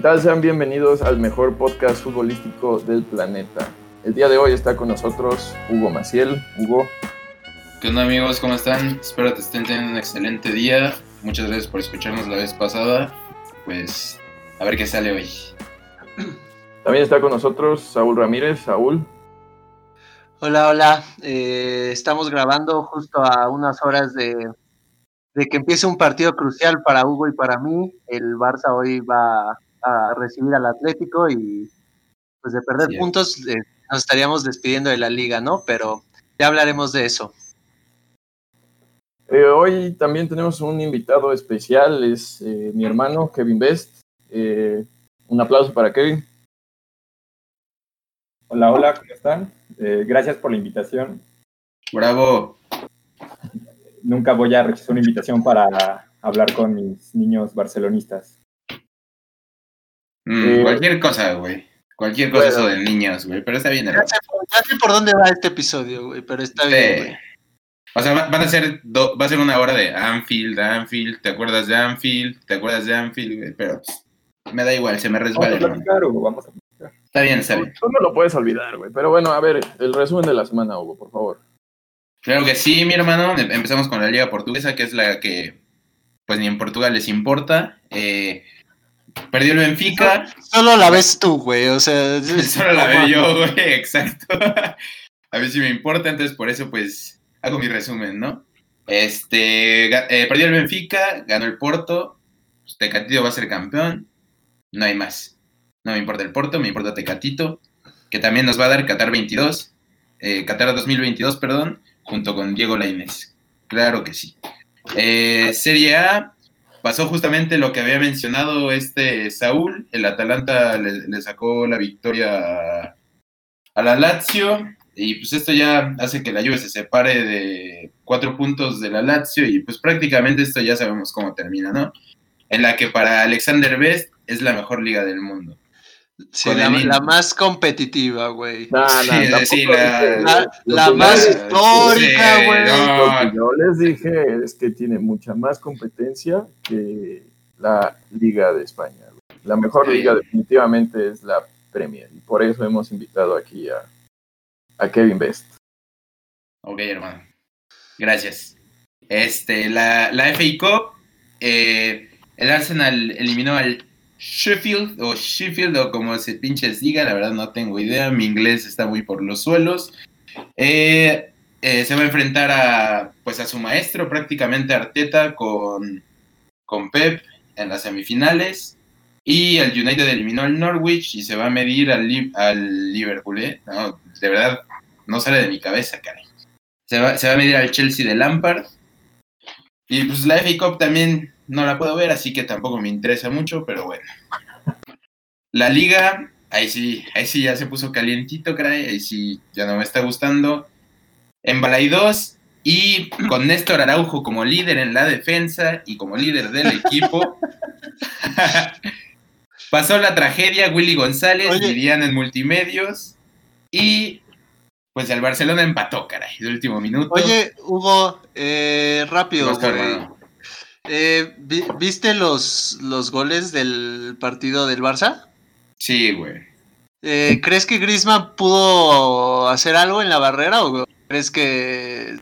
tal? Sean bienvenidos al mejor podcast futbolístico del planeta. El día de hoy está con nosotros Hugo Maciel. Hugo. ¿Qué onda amigos? ¿Cómo están? Espero que estén teniendo un excelente día. Muchas gracias por escucharnos la vez pasada. Pues a ver qué sale hoy. También está con nosotros Saúl Ramírez. Saúl. Hola, hola. Eh, estamos grabando justo a unas horas de, de que empiece un partido crucial para Hugo y para mí. El Barça hoy va a recibir al Atlético y pues de perder Sí. puntos eh, nos estaríamos despidiendo de la liga, ¿no? Pero ya hablaremos de eso. Eh, hoy también tenemos un invitado especial, es eh, mi hermano Kevin Best. Eh, un aplauso para Kevin. Hola, hola, ¿cómo están? Eh, gracias por la invitación. Bravo. Nunca voy a rechazar una invitación para hablar con mis niños barcelonistas. Mm, Eh, cualquier cosa, güey. Cualquier cosa bueno. eso de niños, güey. Pero está bien, Ya sé, por- ya sé por dónde va este episodio, güey, pero está bien, güey. O sea, va- van a ser do- va a ser una hora de Anfield, Anfield, ¿te acuerdas de Anfield? ¿Te acuerdas de Anfield? güey? Pero pues, me da igual, se me Vamos resbala, a hermano. platicar, Hugo, vamos a platicar. Está bien, está bien. Tú no lo puedes olvidar, güey. Pero bueno, a ver, el resumen de la semana, Hugo, por favor. Claro que sí, mi hermano. Em- Empezamos con la Liga Portuguesa, que es la que, pues ni en Portugal les importa. Eh, perdió el Benfica. Solo la ves tú, güey, o sea... Solo la veo yo, güey, exacto. A mí sí me importa, entonces por eso, pues, hago mi resumen, ¿no? Este, eh, perdió el Benfica, ganó el Porto. pues, Tecatito va a ser campeón. No hay más. No me importa el Porto, me importa Tecatito, que también nos va a dar Qatar 22. eh, Qatar 2022, perdón, junto con Diego Lainez. Claro que sí. Eh, Serie A, pasó justamente lo que había mencionado este Saúl. El Atalanta le, sacó la victoria a, a la Lazio. Y pues esto ya hace que la Juve se separe de cuatro puntos de la Lazio. Y pues prácticamente esto ya sabemos cómo termina, ¿no? En la que para Alexander Best es la mejor liga del mundo. Sí, la, más competitiva, güey. Nah, nah, Sí, la- más histórica, Sí, güey. no. Yo les dije es que tiene mucha más competencia que la Liga de España. güey. La mejor Sí. liga definitivamente es la Premier. Y por eso hemos invitado aquí a, a Kevin Best. Ok, hermano. Gracias. Este, la, la FA Cup, eh, el Arsenal eliminó al Sheffield o Sheffield o como se pinches diga, la verdad no tengo idea, mi inglés está muy por los suelos. Eh, eh, se va a enfrentar a, pues a su maestro prácticamente Arteta con, con Pep en las semifinales. Y el United eliminó al Norwich y se va a medir al, al Liverpool. ¿eh? No, de verdad, no sale de mi cabeza, caray. Se va, se va a medir al Chelsea de Lampard. Y pues la FA Cup también no la puedo ver, así que tampoco me interesa mucho, pero bueno. La liga, ahí sí, ahí sí ya se puso calientito, caray, ahí sí ya no me está gustando. En Balay 2 y con Néstor Araujo como líder en la defensa y como líder del equipo. Pasó la tragedia, Willy González, Oye. dirían en multimedios. Y pues el Barcelona empató, caray, de último minuto. Oye, Hugo, eh, ¿Qué rápido? Eh, ¿vi- ¿Viste los, los goles del partido del Barça? Sí, güey. Eh, ¿Crees que Griezmann pudo hacer algo en la barrera o crees que eh,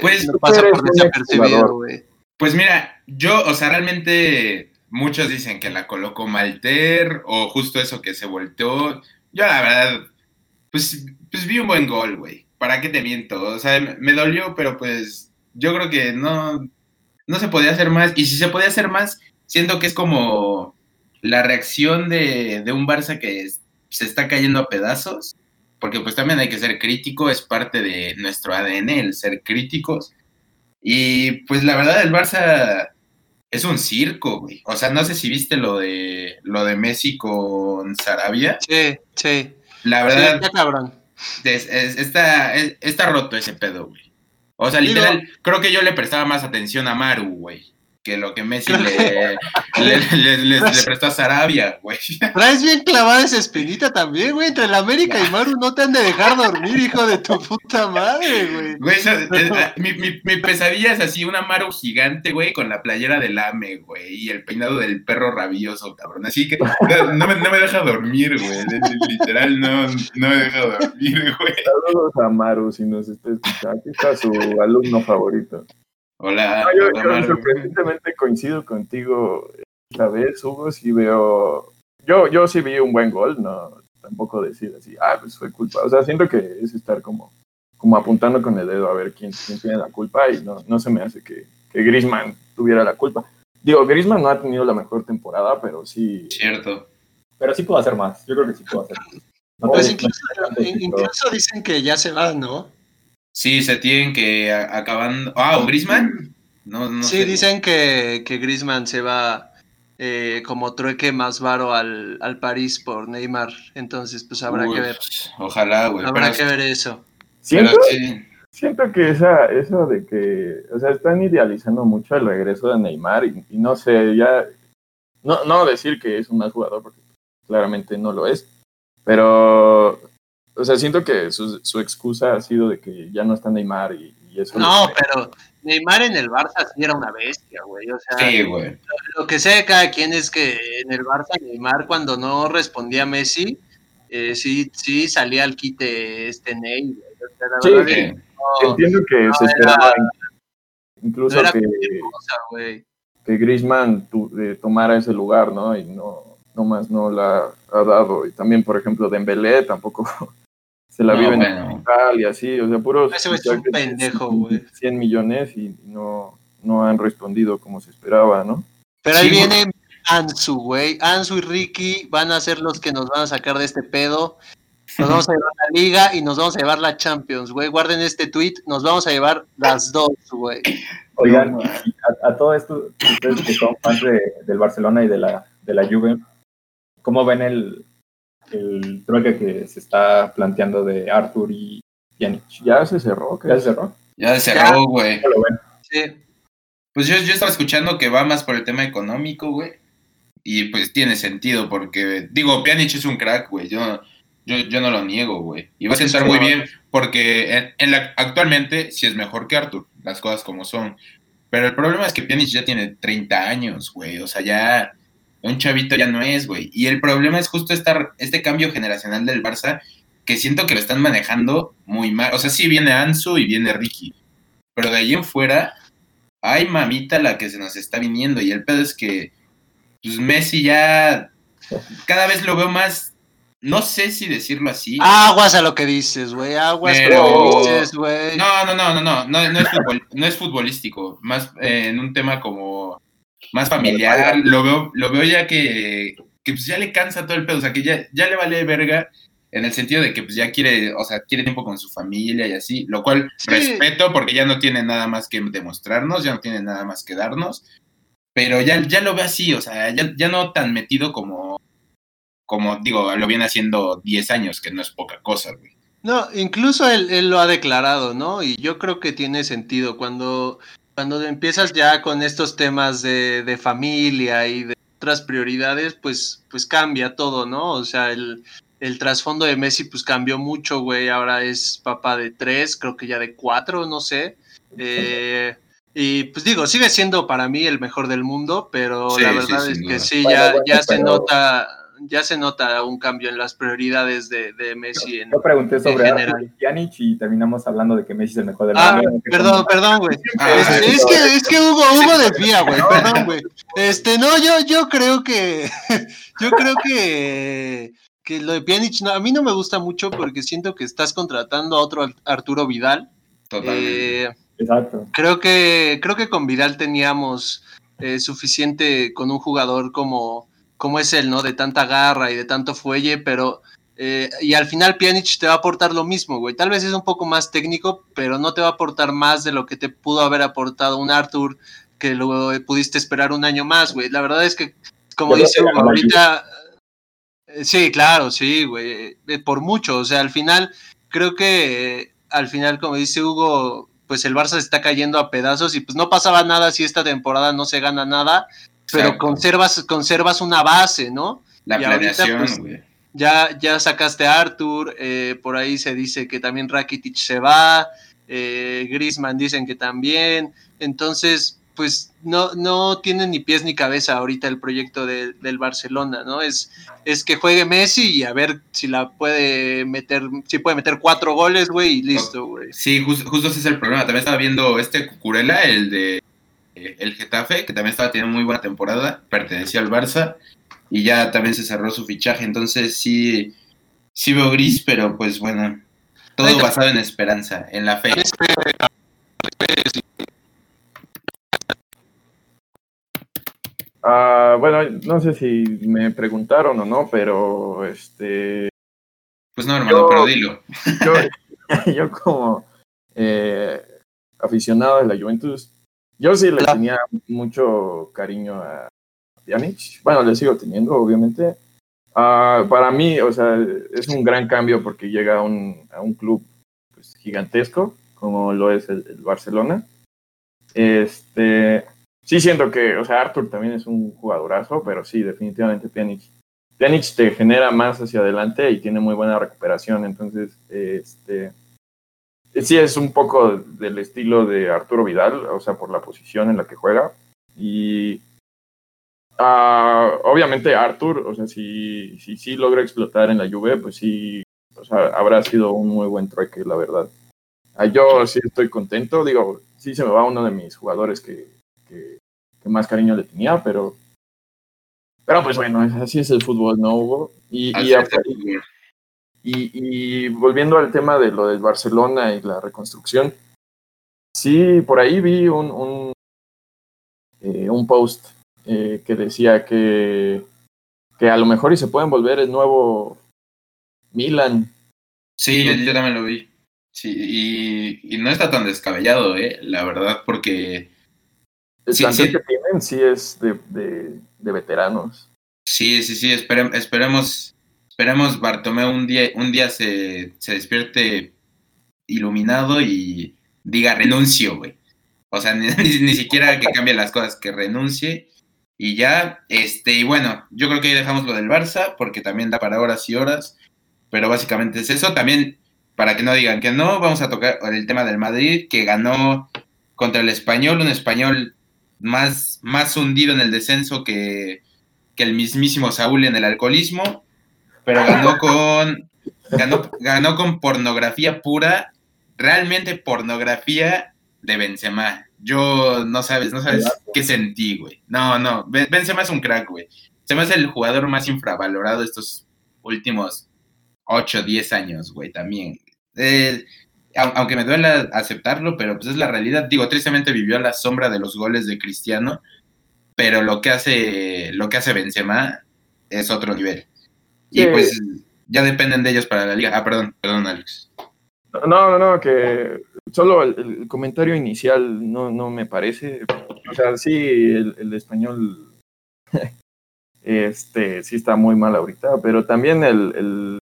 Pues, no pasa por desapercibido, güey? Pues mira, yo, o sea, realmente muchos dicen que la colocó Malter o justo eso que se volteó. Yo la verdad, pues, pues vi un buen gol, güey. ¿Para qué te miento? O sea, me dolió, pero pues yo creo que no, no se podía hacer más. Y si se podía hacer más, siento que es como la reacción de, de un Barça que es- se está cayendo a pedazos. Porque pues también hay que ser crítico, es parte de nuestro ADN el ser críticos. Y pues la verdad el Barça es un circo, güey. O sea, no sé si viste lo de lo de Messi con Sarabia. Sí, sí. La Sí, verdad está cabrón. es- es- está, es- está roto ese pedo, güey. O sea, Digo- literal, creo que yo le prestaba más atención a Maru, güey. Que lo que Messi le, le, le- le- le prestó a Sarabia, güey. Traes bien clavada esa espinita también, güey. Entre el América y Maru no te han de dejar dormir, hijo de tu puta madre, güey. Güey, mi, mi- mi pesadilla es así, una Maru gigante, güey, con la playera del AME, güey, y el peinado del perro rabioso, cabrón. Así que no, no me, no me deja dormir, güey. Literal, no, no me deja dormir, güey. Saludos a Maru si nos está escuchando. Aquí está su alumno favorito. Hola, No, yo, hola, yo Maru. sorprendentemente coincido contigo esta vez, Hugo. Sí veo. Yo, yo sí vi un buen gol, no tampoco decir así, ah, pues fue culpa. O sea, siento que es estar como, como apuntando con el dedo a ver quién, quién tiene la culpa y no, no se me hace que, que Grisman tuviera la culpa. Digo, Grisman no ha tenido la mejor temporada, pero sí. Cierto. Pero sí puedo hacer más. Yo creo que sí puedo hacer más. No Pues incluso dicen que ya se va, ¿no? Sí, se tienen que acaban. Ah, ¿o Grisman? No, no sí, sé. dicen que, que Griezmann se va eh, como trueque más varo al, al París por Neymar. Entonces, pues habrá que ver. Ojalá, güey. Habrá pero- que ver eso. pero Siento, sí. siento que esa, eso de que, o sea, están idealizando mucho el regreso de Neymar y, y no sé, ya, no, no decir que es un mal jugador porque claramente no lo es, pero, o sea, siento que su, su excusa ha sido de que ya no está Neymar y, y eso. No, lo- pero Neymar en el Barça sí era una bestia, güey. O sea, Sí, güey. lo que sé de cada quien es que en el Barça Neymar cuando no respondía a Messi, eh, sí, sí salía al quite este Ney. güey. O sea, Sí, verdad Sí. es que no- Entiendo que no se era- esperaba incluso no era que, cosa, güey. que Griezmann tu- eh, tomara ese lugar, ¿no? Y no, no más no la ha dado. Y también, por ejemplo, Dembélé tampoco se la No, vive en bueno. tal y así, o sea, puros Ese es un pendejo, 100 güey. 100 millones y no, no han respondido como se esperaba, ¿no? Pero ahí Sí, viene Ansu, güey. Ansu y Ricky van a ser los que nos van a sacar de este pedo. Nos vamos a llevar la liga y nos vamos a llevar la Champions, güey. Guarden este tweet, nos vamos a llevar las dos, güey. Oigan, a, a todo esto, ustedes que son fans de- del Barcelona y de la, de la Juve, ¿cómo ven el, el trueque que se está planteando de Arthur y Pjanic? Ya se cerró, ¿Ya se cerró? Ya cerró, güey. Sí. Pues yo, yo estaba escuchando que va más por el tema económico, güey. Y pues tiene sentido, porque, digo, Pjanic es un crack, güey. Yo, yo, yo no lo niego, güey. Y va a sentar muy bien, porque en, en la, actualmente sí es mejor que Arthur, las cosas como son. Pero el problema es que Pjanic ya tiene 30 años, güey. O sea, ya un chavito ya no es, güey. Y el problema es justo esta, este cambio generacional del Barça, que siento que lo están manejando muy mal. O sea, sí viene Ansu y viene Ricky. Pero de ahí en fuera, ay mamita la que se nos está viniendo. Y el pedo es que pues Messi ya cada vez lo veo más, no sé si decirlo así. Aguas a lo que dices, güey. Aguas a Pero- lo que dices, güey. No, no, no, no, no, no, no es, futbol- no es futbolístico, más eh, en un tema como más familiar, lo veo, lo veo ya que, que pues ya le cansa todo el pedo, o sea que ya, ya le vale verga en el sentido de que pues ya quiere, o sea, quiere tiempo con su familia y así, lo cual Sí. respeto porque ya no tiene nada más que demostrarnos, ya no tiene nada más que darnos, pero ya, ya lo veo así, o sea, ya, ya no tan metido como, como digo, lo viene haciendo 10 años, que no es poca cosa, güey. No, incluso él, él lo ha declarado, ¿no? Y yo creo que tiene sentido cuando, cuando empiezas ya con estos temas de, de familia y de otras prioridades, pues, pues cambia todo, ¿no? O sea, el, el trasfondo de Messi pues cambió mucho, güey. Ahora es papá de tres, creo que ya de cuatro, no sé. Eh, y pues digo, sigue siendo para mí el mejor del mundo, pero Sí, la verdad es duda. que sí, Bueno, ya, bueno, ya se nota, ya se nota un cambio en las prioridades de, de Messi en, Yo pregunté sobre Pjanic y terminamos hablando de que Messi es el mejor del Ah, mundo. perdón, perdón, güey. Ah, Es, sí, es que, es que Hugo, Hugo desvía, güey. Perdón, güey. Este, no, yo, yo creo que, yo creo que, que lo de Pjanic, no, a mí no me gusta mucho porque siento que estás contratando a otro Arturo Vidal. Totalmente. Eh, Exacto. creo que, creo que con Vidal teníamos eh, suficiente con un jugador como, como es él, ¿no? De tanta garra y de tanto fuelle, pero eh, y al final Pjanic te va a aportar lo mismo, güey. Tal vez es un poco más técnico, pero no te va a aportar más de lo que te pudo haber aportado un Arthur que lo pudiste esperar un año más, güey. La verdad es que, como Yo dice Hugo, ahorita... eh, Sí, claro, sí, güey. eh, Por mucho. O sea, al final, creo que eh, al final, como dice Hugo, pues el Barça se está cayendo a pedazos y pues no pasaba nada si esta temporada no se gana nada, pero Exacto. conservas, conservas una base, ¿no? La Y ahorita, planeación, pues, güey. Ya, ya sacaste a Arthur, eh, por ahí se dice que también Rakitic se va, eh, Griezmann dicen que también, entonces pues no, no tiene ni pies ni cabeza ahorita el proyecto de- del Barcelona, ¿no? Es, es que juegue Messi y a ver si la puede meter, si puede meter cuatro goles, güey, y listo, güey. Sí, jus- justo ese es el problema. También estaba viendo este Cucurella, el de el Getafe, que también estaba teniendo muy buena temporada, pertenecía al Barça y ya también se cerró su fichaje. Entonces sí, sí veo gris, pero pues bueno, todo basado en esperanza, en la fe. Ah, bueno, no sé si me preguntaron o no, pero este, Pues no, hermano, Yo- pero dilo. yo, yo como eh, aficionado de la Juventus, yo sí le Claro. tenía mucho cariño a Pjanic. Bueno, le sigo teniendo, obviamente. Ah, para mí, o sea, es un gran cambio porque llega a un, a un club pues, gigantesco, como lo es el, el Barcelona. Este, sí siento que, o sea, Arthur también es un jugadorazo, pero sí, definitivamente Pjanic Pjanic te genera más hacia adelante y tiene muy buena recuperación, entonces este sí es un poco del estilo de Arturo Vidal, o sea, por la posición en la que juega y ah, obviamente Artur, o sea, si si sí logra explotar en la Juve, pues sí, o sea, habrá sido un muy buen trueque, la verdad. Ah, yo sí estoy contento, digo, sí se me va uno de mis jugadores que, que, que más cariño le tenía, pero pero pues bueno, así es el fútbol, ¿no, Hugo? Y, y, fútbol. Y, y volviendo al tema de lo del Barcelona y la reconstrucción, sí, por ahí vi un, un, eh, un post eh, que decía que, que a lo mejor y se pueden volver el nuevo Milan. Sí, yo, yo también lo vi. Sí, y, y no está tan descabellado, ¿eh? La verdad, porque El Sí, que tienen sí es de, de, de veteranos. Sí, sí, sí, espere- esperemos, esperemos Bartomeu un día, un día se, se despierte iluminado y diga renuncio, güey. O sea, ni, ni- siquiera que cambie las cosas, que renuncie y ya, este, y bueno, yo creo que ahí dejamos lo del Barça, porque también da para horas y horas, pero básicamente es eso. También, para que no digan que no, vamos a tocar el tema del Madrid, que ganó contra el Español, un Español más, más hundido en el descenso que, que el mismísimo Saúl en el alcoholismo, pero ganó con, ganó, ganó con pornografía pura, realmente pornografía de Benzema. Yo no sabes, no sabes qué sentí, güey. No, no, Ben- Benzema es un crack, güey. Se me hace el jugador más infravalorado de estos últimos 8, 10 años, güey, también. Eh, au- aunque me duela aceptarlo, pero pues es la realidad. Digo, tristemente vivió a la sombra de los goles de Cristiano, pero lo que hace, lo que hace Benzema es otro nivel. Y Sí. pues ya dependen de ellos para la liga. Ah, perdón, perdón, Alex. No, no, no, que solo el, el comentario inicial no, no me parece. O sea, sí, el, el español este, sí está muy mal ahorita, pero también el, el,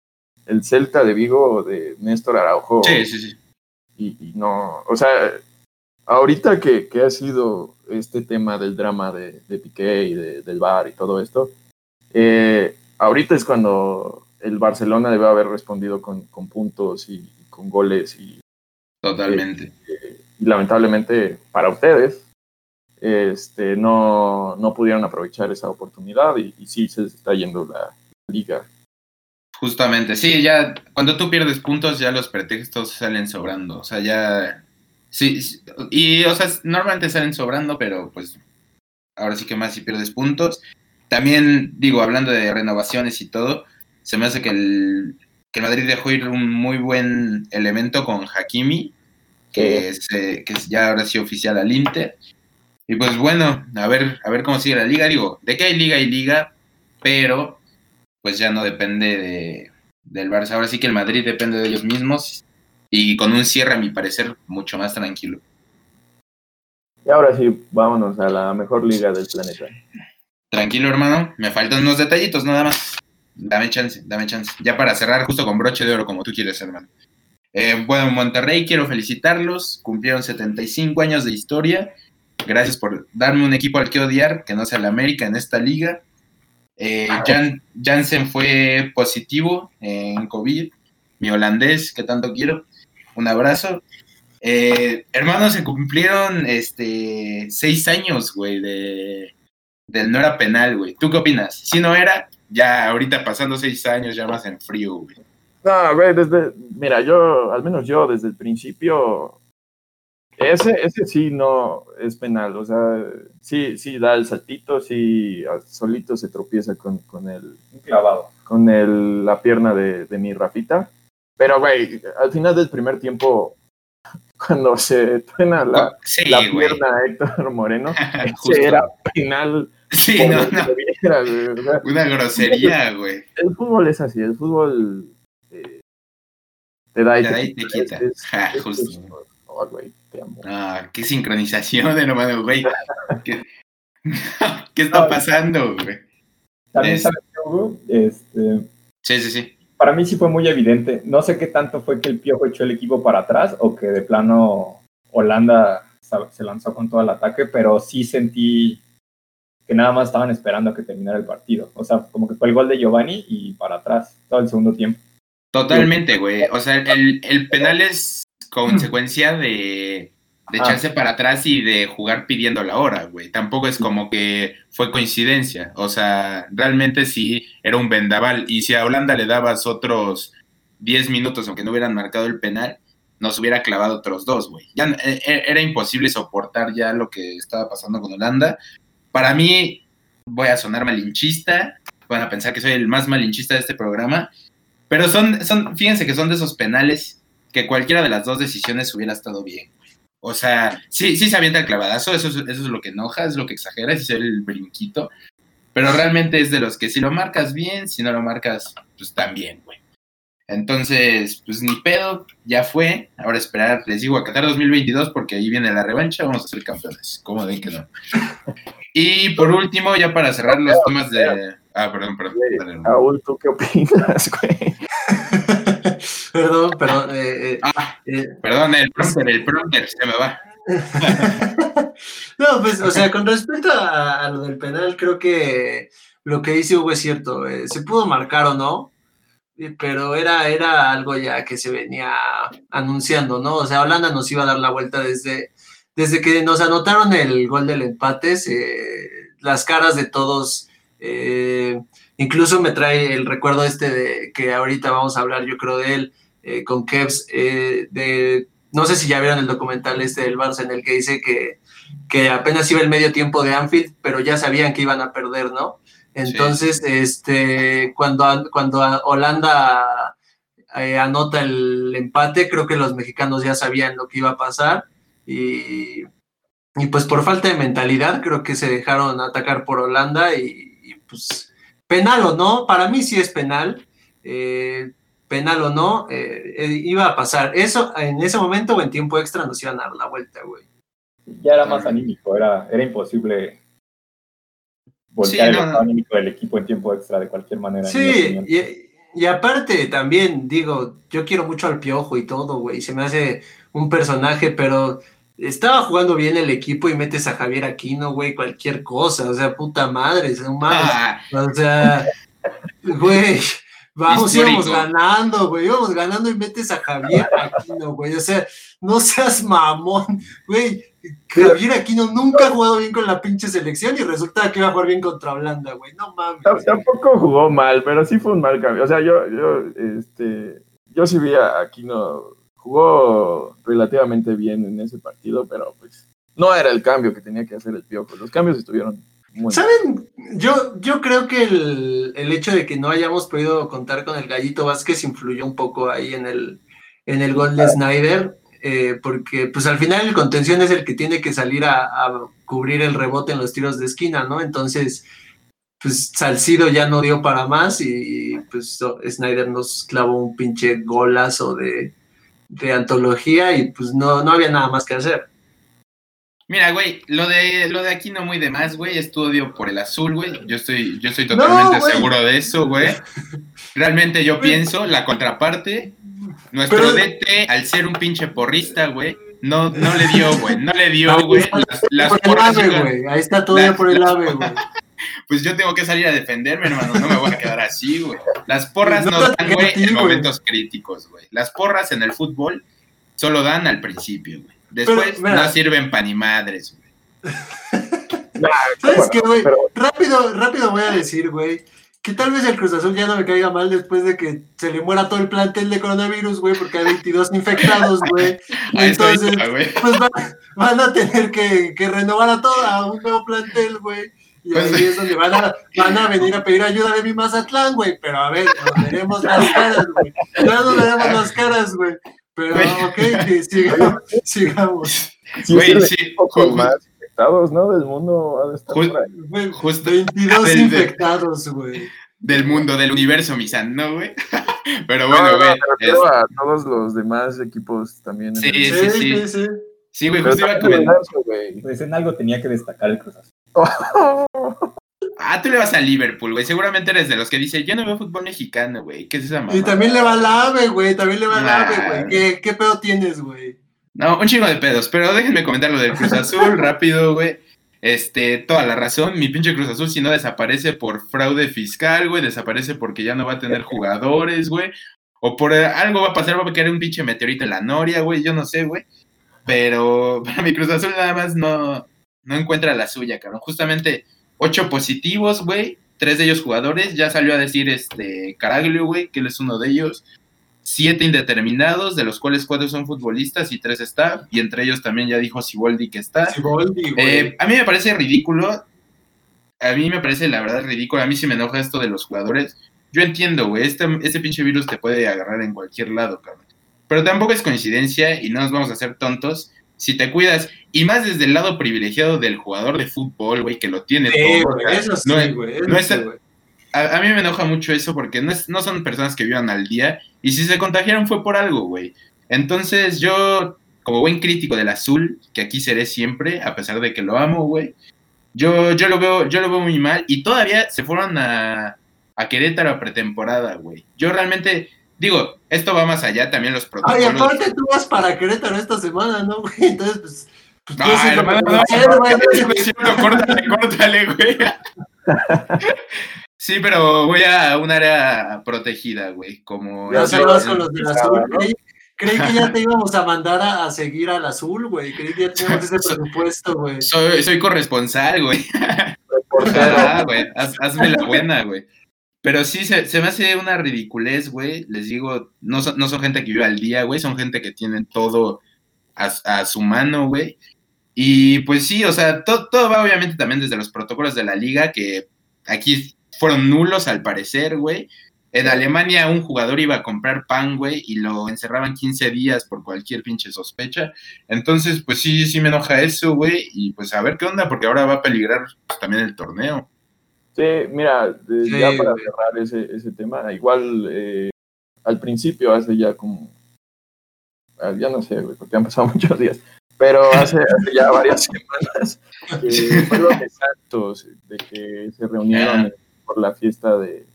el Celta de Vigo de Néstor Araujo. Sí, sí, sí. y, y no, o sea, ahorita que, que ha sido este tema del drama de, de Piqué y de- del VAR y todo esto, eh, ahorita es cuando el Barcelona debe haber respondido con, con puntos y, con goles y, Totalmente. eh, y lamentablemente para ustedes este, no, no pudieron aprovechar esa oportunidad y, y sí se está yendo la liga. Justamente, sí, ya cuando tú pierdes puntos ya los pretextos salen sobrando, o sea, ya sí, sí, y o sea, normalmente salen sobrando, pero pues ahora sí que más si pierdes puntos. También digo, hablando de renovaciones y todo, se me hace que el que Madrid dejó ir un muy buen elemento con Hakimi, que, que ya ahora sí oficial al Inter. Y pues bueno, a ver, a ver cómo sigue la liga. Digo, de que hay liga y liga, pero pues ya no depende de, del Barça. Ahora sí que el Madrid depende de ellos mismos y con un cierre, a mi parecer, mucho más tranquilo. Y ahora sí, vámonos a la mejor liga del planeta. Tranquilo, hermano. Me faltan unos detallitos nada más. Dame chance, dame chance. Ya para cerrar justo con broche de oro, como tú quieres, hermano. Eh, bueno, Monterrey, quiero felicitarlos. Cumplieron 75 años de historia. Gracias por darme un equipo al que odiar, que no sea el América en esta liga. Eh, Jan- Jansen fue positivo en COVID. Mi holandés, que tanto quiero. Un abrazo. Eh, hermanos, se cumplieron este seis años, güey, de, del no era penal, güey. ¿Tú qué opinas? Si no era, ya ahorita pasando seis años, ya más en frío, güey. No, güey, desde, mira, yo, al menos yo, desde el principio, ese, ese sí no es penal, o sea, sí, sí da el saltito, sí solito se tropieza con, con el, Un clavado. con el, la pierna de, de mi Rafita, pero güey, al final del primer tiempo, cuando se truena la, sí, la pierna a Héctor Moreno, ese era penal. Sí, como no, se no. viera, güey, o sea, Una grosería, güey. el fútbol es así, el fútbol eh, te da y Te te, da y te quita. Ja, es- justo. es- oh, güey, te amo. Ah, qué sincronización, hermano, güey. ¿Qué, ¿Qué está pasando, güey? También Es- sabes Hugo? Este, Sí, sí, sí. para mí sí fue muy evidente. No sé qué tanto fue que el Piojo echó el equipo para atrás o que de plano Holanda se lanzó con todo el ataque, pero sí sentí que nada más estaban esperando a que terminara el partido. O sea, como que fue el gol de Giovanni y para atrás todo el segundo tiempo. Totalmente, güey. O sea, el, el penal es consecuencia de, de Ah. echarse para atrás y de jugar pidiendo la hora, güey. Tampoco es como que fue coincidencia. O sea, realmente sí era un vendaval. Y si a Holanda le dabas otros 10 minutos, aunque no hubieran marcado el penal, nos hubiera clavado otros dos, güey. Ya eh, eh, era imposible soportar ya lo que estaba pasando con Holanda. Para mí, voy a sonar malinchista. Van a pensar que soy el más malinchista de este programa. Pero son, son, fíjense que son de esos penales que cualquiera de las dos decisiones hubiera estado bien. O sea, sí, sí se avienta el clavadazo, eso es, eso es lo que enoja, es lo que exagera, es el brinquito. Pero realmente es de los que si lo marcas bien, si no lo marcas, pues también, güey. Entonces, pues ni pedo, ya fue. Ahora esperar, les digo, a Qatar 2022 porque ahí viene la revancha, vamos a ser campeones. ¿Cómo ven que no? Y por último, ya para cerrar los temas de... Ah, perdón, perdón. Perdón. Raúl, ¿tú qué opinas, güey? Perdón, pero eh, eh, Ah, eh, perdón, el prompter, el prompter, se me va. no, pues, o sea, con respecto a, a lo del penal, creo que lo que dice Hugo es cierto. eh, se pudo marcar o no, pero era, era algo ya que se venía anunciando, ¿no? O sea, Holanda nos iba a dar la vuelta desde, desde que nos anotaron el gol del empate, se- las caras de todos, eh, incluso me trae el recuerdo este de que ahorita vamos a hablar, yo creo, de él, eh, con Kevs, eh, de, no sé si ya vieron el documental este del Barça en el que dice que, que apenas iba el medio tiempo de Anfield, pero ya sabían que iban a perder, ¿no? Entonces, este, cuando, cuando Holanda eh, anota el empate, creo que los mexicanos ya sabían lo que iba a pasar y, y pues por falta de mentalidad creo que se dejaron atacar por Holanda y, y, pues penal o no, para mí sí es penal, eh, penal o no, eh, iba a pasar. Eso en ese momento o en tiempo extra nos iban a dar la vuelta, güey. Ya era más anímico, era, era imposible voltear Sí, no, el estado anímico del equipo en tiempo extra de cualquier manera. Sí, y, y aparte también, digo, yo quiero mucho al Piojo y todo, güey, se me hace un personaje, pero estaba jugando bien el equipo y metes a Javier Aquino, güey, cualquier cosa, o sea, puta madre, no mames, Ah, o sea, güey, vamos, Histórico. íbamos ganando, güey, íbamos ganando y metes a Javier Aquino, güey, o sea, no seas mamón, güey, Javier Aquino nunca ha jugado bien con la pinche selección y resulta que iba a jugar bien contra Holanda, güey, no mames. T- Tampoco jugó mal, pero sí fue un mal cambio. O sea, yo, yo, este, yo sí vi a Aquino, jugó relativamente bien en ese partido, pero pues no era el cambio que tenía que hacer el Piojo. Los cambios estuvieron muy ¿Saben? Yo, yo creo que el, el hecho de que no hayamos podido contar con el Gallito Vázquez influyó un poco ahí en el, en el gol de Snyder, eh, porque pues al final el contención es el que tiene que salir a, a cubrir el rebote en los tiros de esquina, ¿no? Entonces, pues Salcido ya no dio para más y pues Snyder nos clavó un pinche golazo de, de antología y pues no, no había nada más que hacer. Mira, güey, lo de lo de aquí no muy de más, güey, es tu odio por el azul, güey. Yo estoy, yo estoy totalmente seguro de eso, güey. Realmente yo pienso, la contraparte nuestro Pero- DT, al ser un pinche porrista, güey, no, no le dio, güey, no le dio, güey. Las, las por el porras ave, llegan- güey. Ahí está Las- por el ave, güey. Pues yo tengo que salir a defenderme, hermano, no me voy a quedar así, güey. Las porras No no dan, güey, en momentos críticos, güey. Las porras en el fútbol solo dan al principio, güey. Después Pero, no sirven pa' ni madres, güey. ¿Sabes qué, güey? pero- Rápido, rápido voy a decir, güey, que tal vez el Cruz Azul ya no me caiga mal después de que se le muera todo el plantel de coronavirus, güey, porque hay 22 infectados, güey. Entonces, pues van, van a tener que, que renovar a todo, a un nuevo plantel, güey. Y Pues ahí es donde van a, van a venir a pedir ayuda de mi Mazatlán, güey. Pero a ver, nos veremos las caras, güey. Ya nos veremos las caras, güey. Pero, ok, que sigamos. sigamos. Sí, Güey, sí, ju- más infectados, ¿no? Del mundo ha de estar Ju- por ahí. Güey, Justo 22 del- infectados, güey. del mundo, del universo, Misan, ¿no, güey? Pero No, bueno, no, güey. es- a todos los demás equipos también. en Sí, el- sí, Sí, sí. sí, sí. Sí, güey, justo iba a comentar. Pues en algo tenía que destacar el Cruz Azul. Ah, tú le vas a Liverpool, güey. Seguramente eres de los que dice, yo no veo fútbol mexicano, güey. ¿Qué es esa mamá? Y también le va la ave, güey. También le va la ave, güey. ¿Qué, ¿Qué pedo tienes, güey? No, un chingo de pedos, pero déjenme comentar lo del Cruz Azul rápido, güey. Este, toda la razón, mi pinche Cruz Azul si no desaparece por fraude fiscal, güey, desaparece porque ya no va a tener jugadores, güey, o por eh, algo va a pasar, va a caer un pinche meteorito en la noria, güey, yo no sé, güey. Pero para mi Cruz Azul nada más no, no encuentra la suya, cabrón. Justamente ocho positivos, güey, tres de ellos jugadores, ya salió a decir este Caraglio, güey, que él es uno de ellos siete indeterminados, de los cuales cuatro son futbolistas y tres staff, y entre ellos también ya dijo Siboldi que está. Siboldi, güey. Eh, a mí me parece ridículo, a mí me parece la verdad ridículo, a mí sí me enoja esto de los jugadores. Yo entiendo, güey, este, este pinche virus te puede agarrar en cualquier lado, cabrón. Pero tampoco es coincidencia y no nos vamos a hacer tontos si te cuidas, y más desde el lado privilegiado del jugador de fútbol, güey, que lo tiene Sí, todo. eso sí, no eso no es- a, a mí me enoja mucho eso porque no, es- no son personas que vivan al día y si se contagiaron fue por algo, güey. Entonces yo, como buen crítico del azul, que aquí seré siempre, a pesar de que lo amo, güey, yo, yo, lo veo, yo lo veo muy mal y todavía se fueron a, a Querétaro a pretemporada, güey. Yo realmente, digo, esto va más allá, también los Ay, protocolos. aparte tú vas para Querétaro esta semana, ¿no, güey? Entonces, pues. pues No, sí lo hermano, puedes no, hacer, no, güey. no, no es cierto, córtale, córtale, güey. Sí, pero voy a un área protegida, güey, como... Ya se vas con los del azul, ¿no? güey. Creí que ya te íbamos a mandar a, a seguir al azul, güey. Creí que ya teníamos ese presupuesto, güey. Soy, soy corresponsal, güey. Reportero. Ah, güey, haz- hazme la buena, güey. Pero sí, se, me hace una ridiculez, güey. Les digo, no son, no son gente que vive al día, güey. Son gente que tienen todo a, a su mano, güey. Y pues sí, o sea, to- todo va obviamente también desde los protocolos de la liga, que aquí fueron nulos al parecer, güey. En Alemania un jugador iba a comprar pan, güey, y lo encerraban 15 días por cualquier pinche sospecha. Entonces, pues sí, sí me enoja eso, güey. Y pues a ver qué onda, porque ahora va a peligrar pues, también el torneo. Sí, mira, eh, Sí, ya para cerrar ese, ese tema, igual eh, al principio, hace ya como, ah, ya no sé, güey, porque han pasado muchos días, pero hace, hace ya varias semanas, que fue lo de Santos, de que se reunieron por la fiesta de,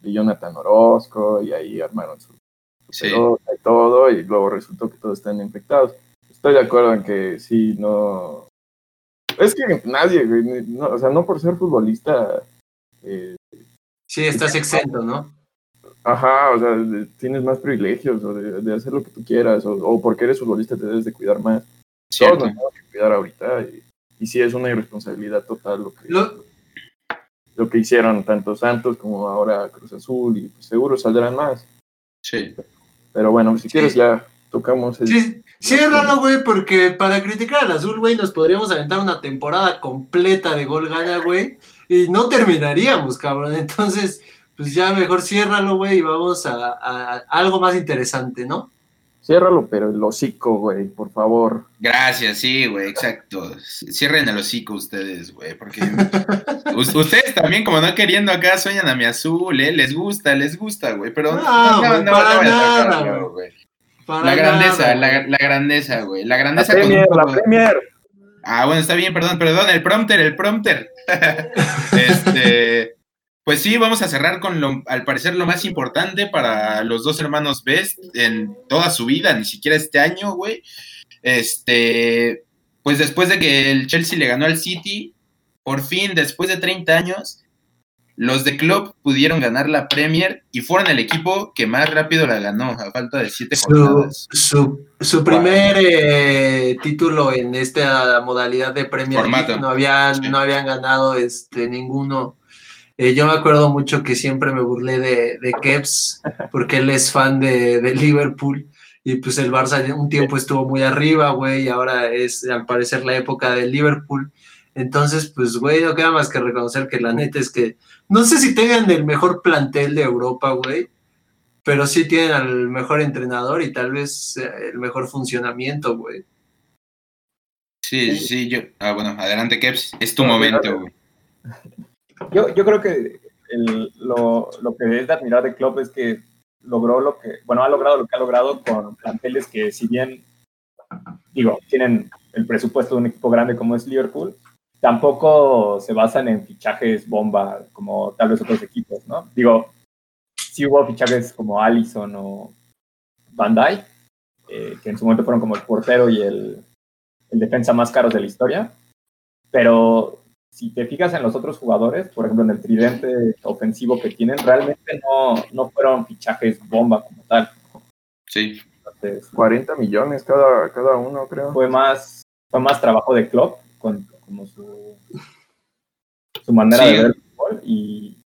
de Jonathan Orozco y ahí armaron su, su Sí. pelota y todo, y luego resultó que todos están infectados. Estoy de acuerdo en que sí, no... Es que nadie, güey, ni- no, o sea, no por ser futbolista... eh, Sí, estás exento, ¿no? Ajá, o sea, tienes más privilegios o de, de hacer lo que tú quieras, o, o porque eres futbolista te debes de cuidar más. Todos Cierto. nos tenemos que cuidar ahorita y, y sí es una irresponsabilidad total lo que, Lo- lo que hicieron tanto Santos como ahora Cruz Azul y pues, seguro saldrán más. Sí. Pero bueno, si quieres ya tocamos el... Sí, ciérralo, güey, porque para criticar al azul, güey, nos podríamos aventar una temporada completa de gol gana, güey, y no terminaríamos, cabrón. Entonces, pues ya mejor ciérralo, güey, y vamos a, a- a algo más interesante, ¿no? Ciérralo, pero el hocico, güey, por favor. Gracias, sí, güey, exacto. Cierren el hocico ustedes, güey, porque us- ustedes también, como no queriendo acá, sueñan a mi azul, ¿eh? Les gusta, les gusta, güey, pero No, no, no, güey, no, para no nada, güey. La grandeza, nada, la, güey. la grandeza, güey. La La grandeza con un Premier, la poco- Premier. Ah, bueno, está bien, perdón, perdón, el prompter, el prompter. este, pues sí, vamos a cerrar con lo, al parecer, lo más importante para los dos hermanos Best en toda su vida, ni siquiera este año, güey. Este, pues después de que el Chelsea le ganó al City, por fin, después de 30 años, los de Club pudieron ganar la Premier y fueron el equipo que más rápido la ganó, a falta de siete Su, jornadas. su, su primer eh, título en esta modalidad de Premier. League, no habían, Sí. no habían ganado este ninguno. Eh, yo me acuerdo mucho que siempre me burlé de, de Keps, porque él es fan de, de Liverpool, y pues el Barça un tiempo estuvo muy arriba, güey, y ahora es al parecer la época del Liverpool. Entonces, pues, güey, no queda más que reconocer que la neta es que no sé si tengan el mejor plantel de Europa, güey, pero sí tienen al mejor entrenador y tal vez eh, el mejor funcionamiento, güey. Sí, sí, yo. Ah, bueno, adelante, Keps. Es tu No, momento, güey. Yo, yo creo que el- lo, lo que es de admirar de Klopp es que logró lo que, bueno, ha logrado lo que ha logrado con planteles que si bien, digo, tienen el presupuesto de un equipo grande como es Liverpool, tampoco se basan en fichajes bomba como tal vez otros equipos, ¿no? Digo, sí hubo fichajes como Allison o Van Dijk, eh, que en su momento fueron como el portero y el, el defensa más caros de la historia, pero si te fijas en los otros jugadores, por ejemplo en el tridente ofensivo que tienen, realmente no, no fueron fichajes bomba como tal. Sí. Entonces, 40 millones cada, cada uno, creo. fue más, fue más trabajo de Klopp con como su, su manera Sí. de ver el fútbol y,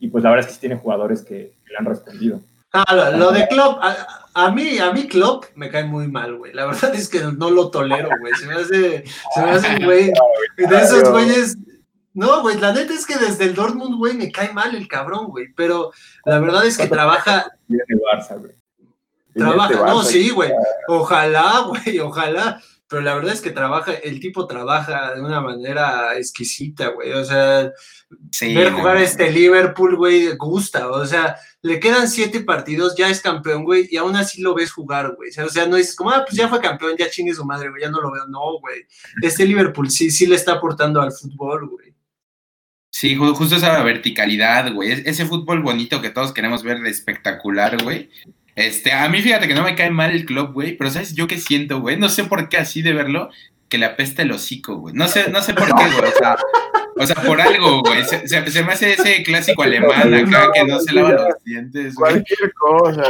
y pues la verdad es que sí tiene jugadores que, que le han respondido. Ah, lo, lo de Klopp, a, a mí, a mí Klopp me cae muy mal, güey. La verdad es que no lo tolero, güey. Se me hace, se me hace un güey de esos güeyes. No, güey, la neta es que desde el Dortmund, güey, me cae mal el cabrón, güey. Pero la verdad es que trabaja, Barça, güey. trabaja, Este no, sí, güey. Ojalá, güey, ojalá. Pero la verdad es que trabaja, el tipo trabaja de una manera exquisita, güey. O sea, Sí, ver jugar no. este Liverpool, güey, gusta. O sea, le quedan siete partidos, ya es campeón, güey, y aún así lo ves jugar, güey. O sea, no dices como, ah, pues ya fue campeón, ya chingue su madre, güey, ya no lo veo. No, güey. Este Liverpool sí, sí le está aportando al fútbol, güey. Sí, ju- justo esa verticalidad, güey. Es- Ese fútbol bonito que todos queremos ver de espectacular, güey. Este, a mí fíjate que no me cae mal el club, güey, pero ¿sabes yo qué siento, güey? No sé por qué así de verlo, que le apesta el hocico, güey. No sé, no sé por qué, güey. O sea, o sea, por algo, güey. Se, se- se me hace ese clásico alemán acá que no se lava los dientes, güey. Cualquier cosa.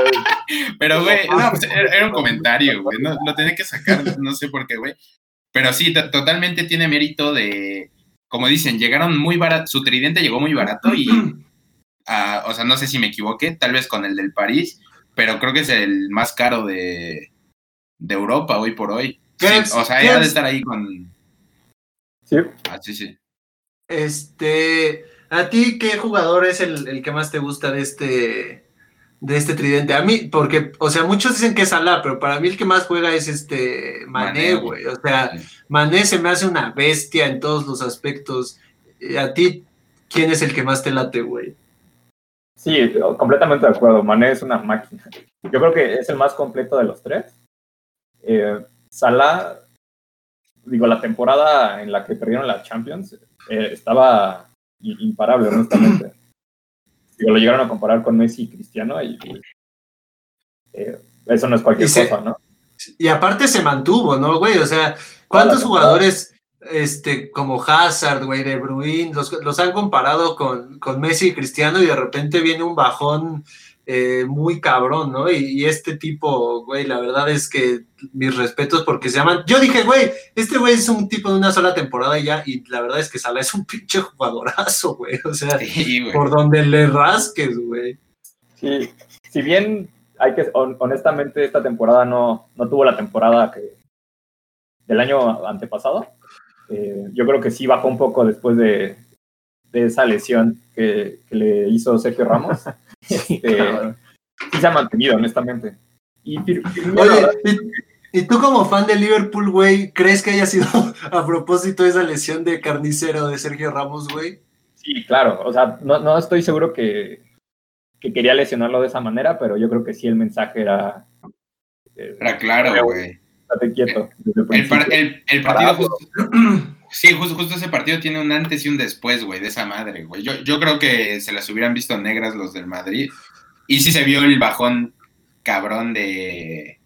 Pero, güey, no, pues, era, un comentario, güey. No, lo tenía que sacar, no sé por qué, güey. Pero sí, to- totalmente tiene mérito de, como dicen, llegaron muy barato, su tridente llegó muy barato y, ah, o sea, no sé si me equivoqué, tal vez con el del París, pero creo que es el más caro de, de Europa hoy por hoy. Sí, ¿Qué es? o sea, ¿Qué ya de es? estar ahí con... Sí, Ah, sí, sí. Este, ¿a ti qué jugador es el, el que más te gusta de este, de este tridente? A mí, porque, o sea, muchos dicen que es Salah, pero para mí el que más juega es este Mané, güey. O sea, Sí. Mané se me hace una bestia en todos los aspectos. ¿A ti quién es el que más te late, güey? Sí, completamente de acuerdo. Mané es una máquina. Yo creo que es el más completo de los tres. Eh, Salah, digo, la temporada en la que perdieron la Champions eh, estaba imparable, honestamente. Digo, lo llegaron a comparar con Messi y Cristiano y eh, eso no es cualquier Y se- cosa, ¿no? Y aparte se mantuvo, ¿no, güey? O sea, ¿cuántos jugadores este, como Hazard, güey, De Bruyne, los, los han comparado con, con Messi y Cristiano y de repente viene un bajón eh, muy cabrón, ¿no? Y, y este tipo, güey, la verdad es que mis respetos porque se llaman... Yo dije, güey, este güey es un tipo de una sola temporada y ya, y la verdad es que Salah es un pinche jugadorazo, güey. O sea, Sí, por donde le rasques, güey. Sí, si bien hay que, hon- honestamente, esta temporada no, no tuvo la temporada que del año antepasado. Eh, yo creo que sí bajó un poco después de, de esa lesión que, que le hizo Sergio Ramos. Este, sí se ha mantenido, honestamente. Y Oye, verdad, ¿y, y tú como fan de Liverpool, güey, crees que haya sido a propósito esa lesión de carnicero de Sergio Ramos, güey? sí, claro. O sea, no, no estoy seguro que, que quería lesionarlo de esa manera, pero yo creo que sí el mensaje era... eh, Era claro, güey. Estate quieto. el El, par- principio. el- el partido justo, Sí, justo, justo ese partido tiene un antes y un después, güey, de esa madre, güey. Yo, yo creo que se las hubieran visto negras los del Madrid. Y sí se vio el bajón cabrón de,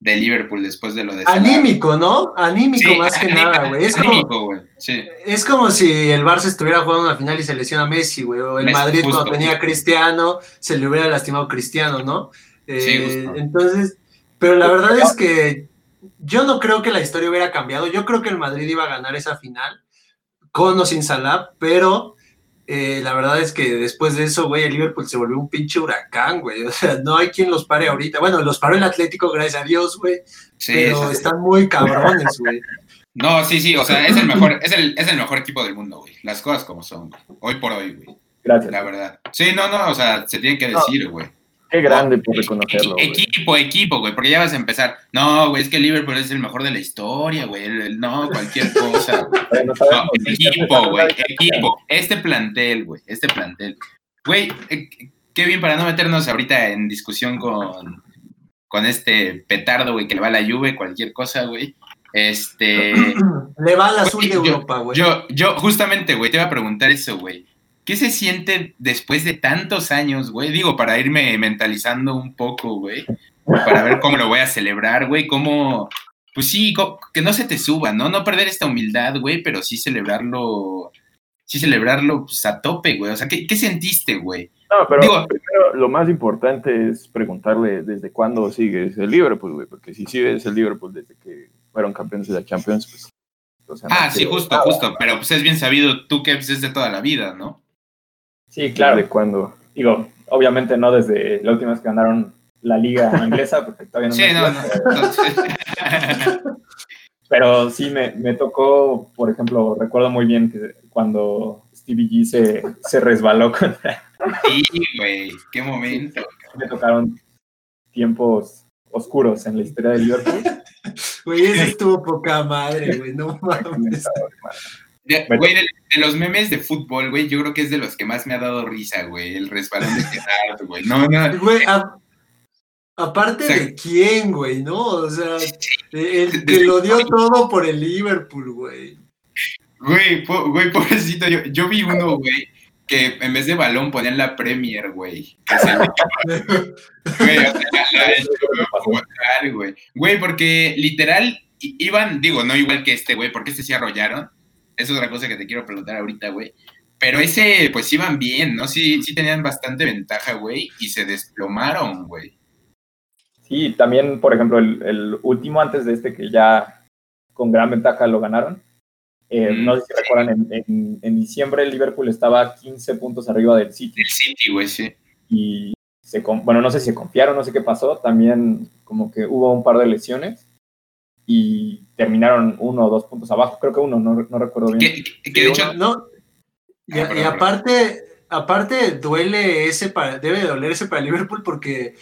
de Liverpool después de lo de Salah. Anímico, ¿no? Anímico Sí, más que anímico, nada, güey. Es como, anímico, güey, sí. es como si el Barça estuviera jugando una final y se lesiona Messi, güey. O el Messi, Madrid justo, cuando tenía a. Cristiano, se le hubiera lastimado Cristiano, ¿no? Eh, Sí, justo. Entonces, pero la verdad es que yo no creo que la historia hubiera cambiado. Yo creo que el Madrid iba a ganar esa final, con o sin Salah, pero eh, la verdad es que después de eso, güey, el Liverpool se volvió un pinche huracán, güey. O sea, no hay quien los pare ahorita. Bueno, los paró el Atlético, gracias a Dios, güey. Sí, pero sí. están muy cabrones, güey. No, sí, sí, o sea, es el mejor, es el, es el mejor equipo del mundo, güey. Las cosas como son, güey. Hoy por hoy, güey. Gracias. La verdad. Sí, no, no, o sea, se tiene que decir, güey. Qué grande por reconocerlo, güey. Equipo, equipo, güey, porque ya vas a empezar. No, güey, es que Liverpool es el mejor de la historia, güey. No, cualquier cosa. Bueno, No, equipo, güey, equipo. Este plantel, güey, este plantel. Güey, eh, qué bien para no meternos ahorita en discusión con, con este petardo, güey, que le va a la Juve, cualquier cosa, güey. Este... Le va al azul de Güey, yo- Europa, güey. Yo, yo, justamente, güey, te iba a preguntar eso, güey. ¿Qué se siente después de tantos años, güey? Digo, para irme mentalizando un poco, güey. Para ver cómo lo voy a celebrar, güey. Cómo, pues sí, que no se te suba, ¿no? No perder esta humildad, güey, pero sí celebrarlo, sí celebrarlo pues, a tope, güey. O sea, ¿qué, qué sentiste, güey? No, pero Digo- primero lo más importante es preguntarle desde cuándo sigues el Liverpool, güey, porque si sigues el Liverpool desde que fueron campeones de la Champions, pues... o sea, no Ah, sí, justo, justo. Pero pues es bien sabido tú que pues, es de toda la vida, ¿no? Sí, claro. ¿Desde cuándo? Digo, obviamente no desde la última vez que ganaron la liga inglesa, porque todavía no Sí, me no, no. Entonces- Pero sí me, me tocó, por ejemplo, recuerdo muy bien que cuando Stevie G se, se resbaló contra Sí, güey, qué momento. me tocaron tiempos oscuros en la historia de Liverpool. Güey, ese estuvo poca madre, güey. No mames. De- Bueno. Güey, de, de los memes de fútbol, güey, yo creo que es de los que más me ha dado risa, güey. El resbalón de Gerard, güey. No, no. Güey, a- aparte O sea, de quién, güey, ¿no? O sea, el que lo dio todo por el Liverpool, güey. Güey, po- güey, pobrecito. Yo, yo vi uno, güey, que en vez de balón ponían la Premier, güey. Que se le- Güey, o sea, la- la- güey. Güey, porque literal iban, digo, no igual que este, güey, porque este sí arrollaron. Es otra cosa que te quiero preguntar ahorita, güey. Pero ese, pues iban bien, ¿no? Sí, sí tenían bastante ventaja, güey, y se desplomaron, güey. Sí, también, por ejemplo, el, el último antes de este que ya con gran ventaja lo ganaron. eh, Mm, no sé si recuerdan, en, en- en diciembre el Liverpool estaba 15 puntos arriba del City El City, güey, sí. y se, bueno, no sé si se confiaron, no sé qué pasó, también como que hubo un par de lesiones y terminaron uno o dos puntos abajo, creo que uno, no, no recuerdo bien. Que, que- que de hecho, No, y, Ah, y perdón, aparte, aparte duele ese para, debe de doler ese para Liverpool porque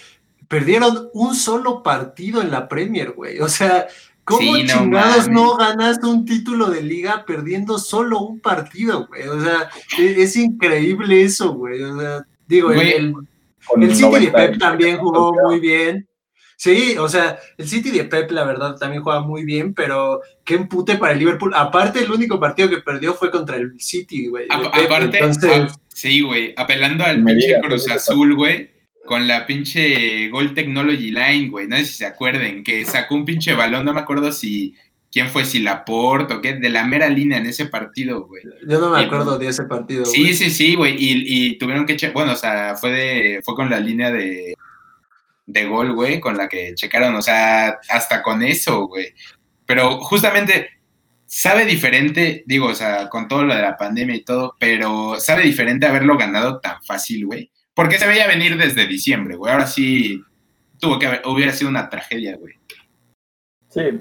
perdieron un solo partido en la Premier, güey. O sea, ¿cómo Sí, no chingados mames. no ganas un título de liga perdiendo solo un partido, güey? O sea, e- es, increíble eso, güey. O sea, digo, el- Güey, el, el City de 90 Pep también jugó muy bien. Sí, o sea, el City de Pep, la verdad, también juega muy bien, pero qué empute para el Liverpool. Aparte, el único partido que perdió fue contra el City, güey. aparte, entonces, a- sí, güey, apelando al Me pinche Cruz. Azul, güey, con la pinche Gold Technology Line, güey, no sé si se acuerden, que sacó un pinche balón, no me acuerdo si quién fue, si Laporte o qué, de la mera línea en ese partido, güey. yo no me acuerdo de ese partido. Sí, güey. sí, sí, güey. Y, y tuvieron que che- bueno, o sea, fue de, fue con la línea de, de gol, güey, con la que checaron, o sea, hasta con eso, güey. Pero justamente sabe diferente, digo, o sea, con todo lo de la pandemia y todo, pero sabe diferente haberlo ganado tan fácil, güey. Porque se veía venir desde diciembre, güey. Ahora sí tuvo que haber, hubiera sido una tragedia, güey. Sí,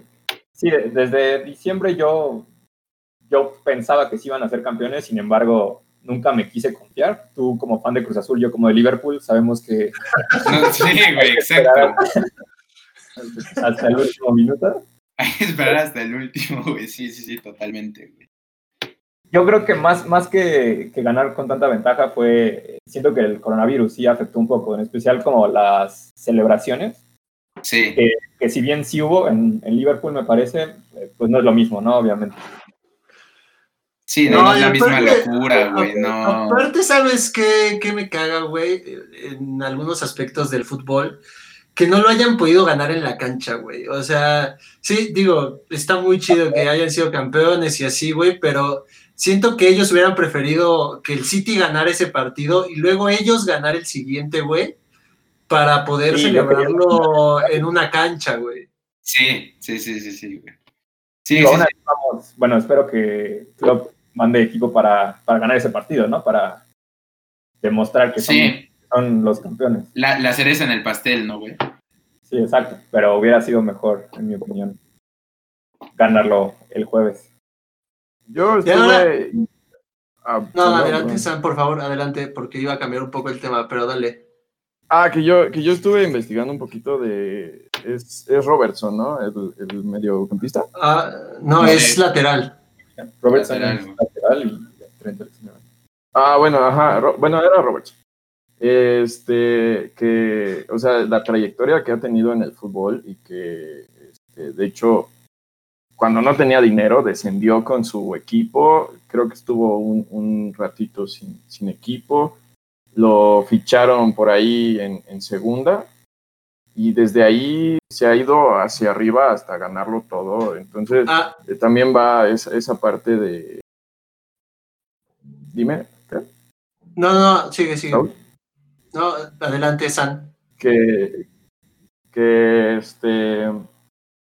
sí, de- desde diciembre yo, yo pensaba que sí iban a ser campeones, sin embargo, nunca me quise confiar. Tú como fan de Cruz Azul, yo como de Liverpool, sabemos que No, sí, güey, exacto. hasta el último minuto. Hay que esperar hasta el último, güey. Sí, sí, sí, totalmente, güey. Yo creo que más, más que, que ganar con tanta ventaja fue, siento que el coronavirus sí afectó un poco, en especial como las celebraciones, Sí. que si bien sí hubo en, en Liverpool, me parece, eh, pues no es lo mismo, ¿no? Obviamente. Sí, No, no, es la misma aparte- locura, güey, no. Aparte, ¿sabes qué, qué me caga, güey? En algunos aspectos del fútbol, que no lo hayan podido ganar en la cancha, güey. O sea, sí, digo, está muy chido que hayan sido campeones y así, güey, pero siento que ellos hubieran preferido que el City ganara ese partido y luego ellos ganar el siguiente, güey, para poder Sí, celebrarlo en una cancha, güey. Sí, sí, sí, sí, sí, güey. Sí, sí, sí. vamos- bueno, espero que Klopp mande equipo para, para ganar ese partido, ¿no? Para demostrar que son, Sí, son los campeones. la, la cereza en el pastel, ¿no, güey? Sí, exacto. Pero hubiera sido mejor, en mi opinión, ganarlo el jueves. Yo estuve. Ah, No, perdón, adelante, perdón. Sam, por favor, adelante, porque iba a cambiar un poco el tema, pero dale. Ah, que yo, que yo estuve investigando un poquito de. Es, es Robertson, ¿no? El, el mediocampista. Ah, no, No, es eh. lateral. Robertson Lateral, lateral y Trent Alexander. Ah, bueno, ajá. Bueno, era Robertson. Este, que, o sea, la trayectoria que ha tenido en el fútbol y que, este, de hecho, cuando no tenía dinero, descendió con su equipo. Creo que estuvo un, un ratito sin, sin equipo. Lo ficharon por ahí en, en segunda. Y desde ahí se ha ido hacia arriba hasta ganarlo todo. Entonces, Ah, eh, también va esa, esa parte de. Dime, ¿qué? no, no, sigue, sigue. No, adelante, San. que, que este,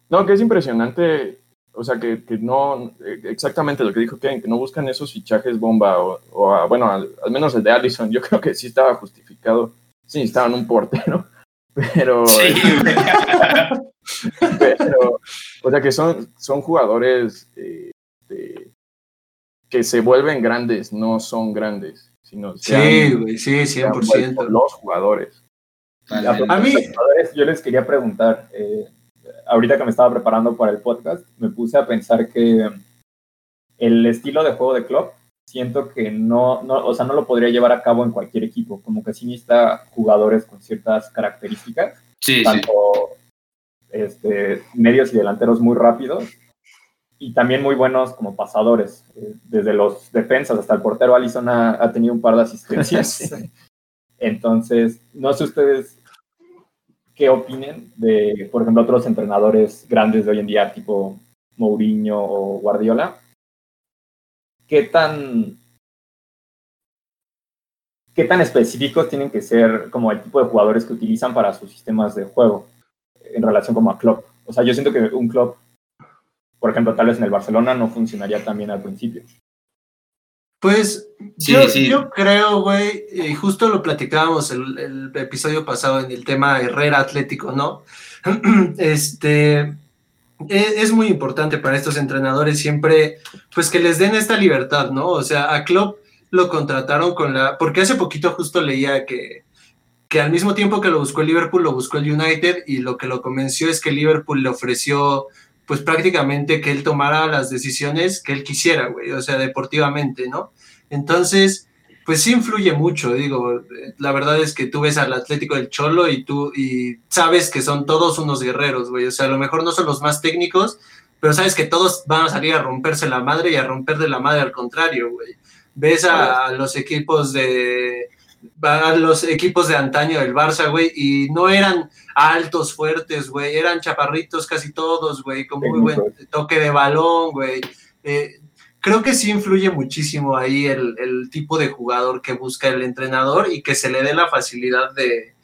no, que es impresionante, o sea, que, que no, exactamente lo que dijo Ken, que no buscan esos fichajes bomba, o, o a- bueno, al, al menos el de Allison, yo creo que sí estaba justificado, sí necesitaban un portero, pero, Sí, güey. pero o sea, que son, son jugadores eh, de- que se vuelven grandes, no son grandes, sino Sí, han- güey, sí, se han vuelto 100%. los jugadores. A mí- jugadores, yo les quería preguntar, eh, ahorita que me estaba preparando para el podcast, me puse a pensar que el estilo de juego de Klopp, siento que no, no, o sea, no lo podría llevar a cabo en cualquier equipo, como que sí necesita jugadores con ciertas características, Sí, sí. tanto este, medios y delanteros muy rápidos y también muy buenos como pasadores, eh, desde los defensas hasta el portero Allison ha, ha tenido un par de asistencias. Entonces, no sé ustedes qué opinen de, por ejemplo, otros entrenadores grandes de hoy en día, tipo Mourinho o Guardiola. ¿Qué tan, qué tan específicos tienen que ser como el tipo de jugadores que utilizan para sus sistemas de juego en relación como a Klopp? O sea, yo siento que un Klopp, por ejemplo, tal vez en el Barcelona no funcionaría tan bien al principio. Pues Sí, yo, sí. yo creo, güey, y justo lo platicábamos el, el episodio pasado en el tema Herrera Atlético, ¿no? Este es, muy importante para estos entrenadores siempre, pues que les den esta libertad, ¿no? O sea, a Klopp lo contrataron con la, porque hace poquito justo leía que, que al mismo tiempo que lo buscó el Liverpool, lo buscó el United y lo que lo convenció es que el Liverpool le ofreció pues prácticamente que él tomara las decisiones que él quisiera, güey, o sea, deportivamente, ¿no? Entonces, pues sí influye mucho, digo, la verdad es que tú ves al Atlético del Cholo y tú y sabes que son todos unos guerreros, güey, o sea, a lo mejor no son los más técnicos, pero sabes que todos van a salir a romperse la madre y a romper de la madre al contrario, güey. Ves a, los equipos de a los equipos de antaño del Barça, güey, y no eran altos, fuertes, güey, eran chaparritos casi todos, güey, con muy buen toque de balón, güey. Eh, creo que sí influye muchísimo ahí el, el, tipo de jugador que busca el entrenador y que se le dé la facilidad de,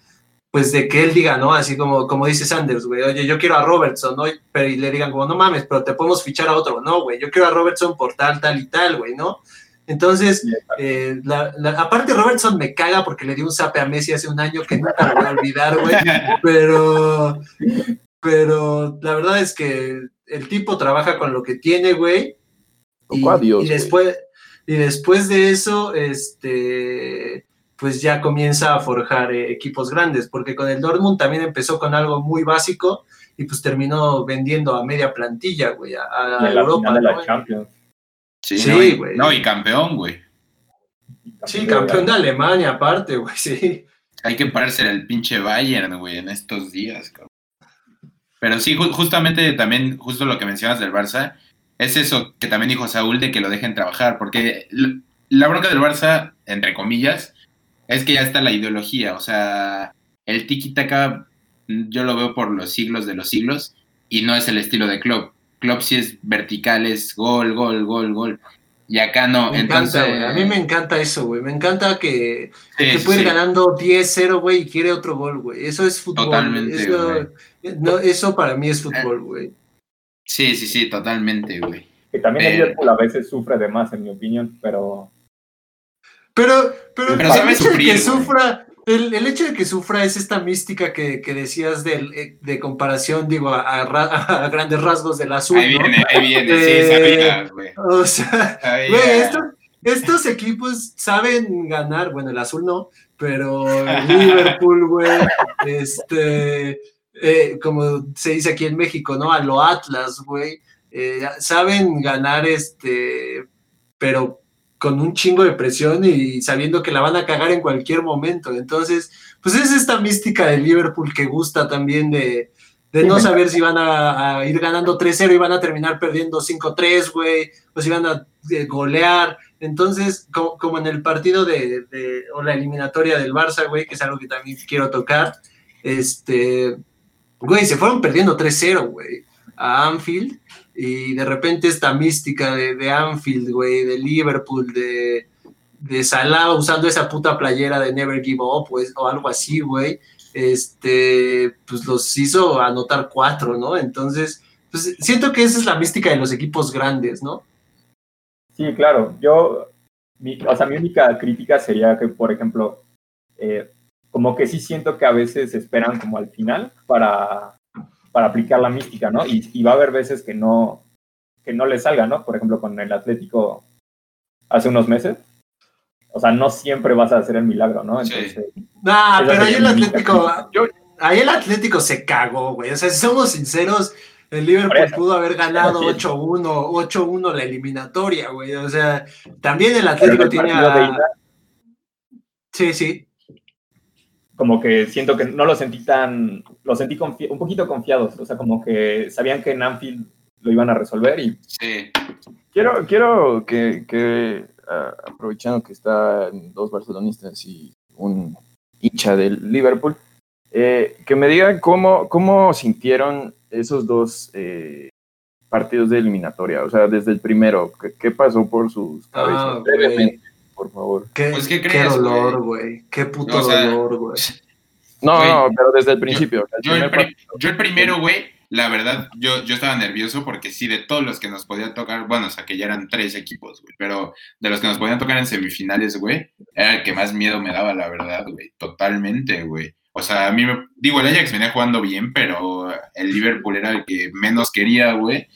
pues, de que él diga, ¿no? Así como, como dice Sanders, güey, oye, yo quiero a Robertson, ¿no? Pero y le digan como, no mames, pero te podemos fichar a otro, no, güey, yo quiero a Robertson por tal, tal y tal, güey, ¿no? Entonces, eh, la, la, aparte Robertson me caga porque le dio un zape a Messi hace un año que nunca lo voy a olvidar, güey. Pero, pero la verdad es que el tipo trabaja con lo que tiene, güey. Y, Adiós, y después, y después de eso, este, pues ya comienza a forjar eh, equipos grandes, porque con el Dortmund también empezó con algo muy básico y pues terminó vendiendo a media plantilla, güey, a, a y la Europa. Final de ¿no? la Champions. Sí, Sí, no, güey. y, no, y campeón, güey. Sí, campeón de Alemania, aparte, güey, sí. Hay que pararse el pinche Bayern, güey, en estos días, cabrón. Pero sí, ju justamente también, justo lo que mencionas del Barça, es eso que también dijo Saúl de que lo dejen trabajar, porque la bronca del Barça, entre comillas, es que ya está la ideología, o sea, el tiki-taka mm, yo lo veo por los siglos de los siglos y no es el estilo de Klopp. Klopp sí es vertical, es gol, gol, gol, gol. Y acá no, Me entonces... encanta. A mí me encanta eso, güey. Me encanta que, Sí, que sí, puede ir ganando 10-0, güey, y quiere otro gol, güey. Eso es fútbol. Totalmente, Eso, no, eso para mí es fútbol, güey. Sí, sí, sí, totalmente, güey. Que también el Liverpool a veces sufre de más, en mi opinión, pero Pero, pero, Pero el hecho de que güey. sufra, el, el hecho de que sufra es esta mística que, que decías del, eh, de comparación, digo, a, a ra- a grandes rasgos del azul, Ahí ¿no? viene, ahí viene, sí, Eh, sabía, güey. O sea, Sabía. güey, estos, estos equipos saben ganar, bueno, el azul no, pero Liverpool, güey, este, eh, como se dice aquí en México, ¿no? A lo Atlas, güey, eh, saben ganar, este, pero con un chingo de presión y sabiendo que la van a cagar en cualquier momento. Entonces, pues es esta mística del Liverpool que gusta también de, de no saber si van a, a ir ganando 3-0 y van a terminar perdiendo 5-3, güey, o si van a eh, golear. Entonces, como, como en el partido de, de- o la eliminatoria del Barça, güey, que es algo que también quiero tocar, este, güey, se fueron perdiendo 3-0, güey, a Anfield, y de repente esta mística de, de Anfield, güey, de Liverpool, de, de Salah usando esa puta playera de Never Give Up, pues, o algo así, güey, este, pues los hizo anotar cuatro, ¿no? Entonces, pues siento que esa es la mística de los equipos grandes, ¿no? Sí, claro. Yo, mi, o sea, mi única crítica sería que, por ejemplo, eh, como que sí siento que a veces esperan como al final para, para aplicar la mística, ¿no? Y, y va a haber veces que no, que no le salga, ¿no? Por ejemplo, con el Atlético hace unos meses. O sea, no siempre vas a hacer el milagro, ¿no? Sí. Entonces, Nah, Esa pero ahí el Atlético. Yo- ahí el Atlético se cagó, güey. O sea, si somos sinceros, el Liverpool pudo haber ganado Sí. 8-1, 8-1 la eliminatoria, güey. O sea, también el Atlético el tiene a... Sí, sí. Como que siento que no lo sentí tan, lo sentí confi- un poquito confiados, o sea, como que sabían que en Anfield lo iban a resolver y Sí. Quiero, quiero que, que, ah, aprovechando que están dos barcelonistas y un hincha del Liverpool, eh, que me digan cómo, cómo sintieron esos dos eh, partidos de eliminatoria, o sea, desde el primero, ¿qué, qué pasó por sus cabezas? Ah, güey. Brevemente, por favor. Qué, Pues, ¿qué dolor, güey? Qué puto O sea, dolor, güey. No, Güey, no, pero desde el principio. el Yo el, yo el primero, güey, la verdad, yo, yo estaba nervioso porque sí, de todos los que nos podían tocar, bueno, o sea, que ya eran tres equipos, güey, pero de los que nos podían tocar en semifinales, güey, era el que más miedo me daba, la verdad, güey, totalmente, güey. O sea, a mí me, digo, el Ajax venía jugando bien, pero el Liverpool era el que menos quería, güey.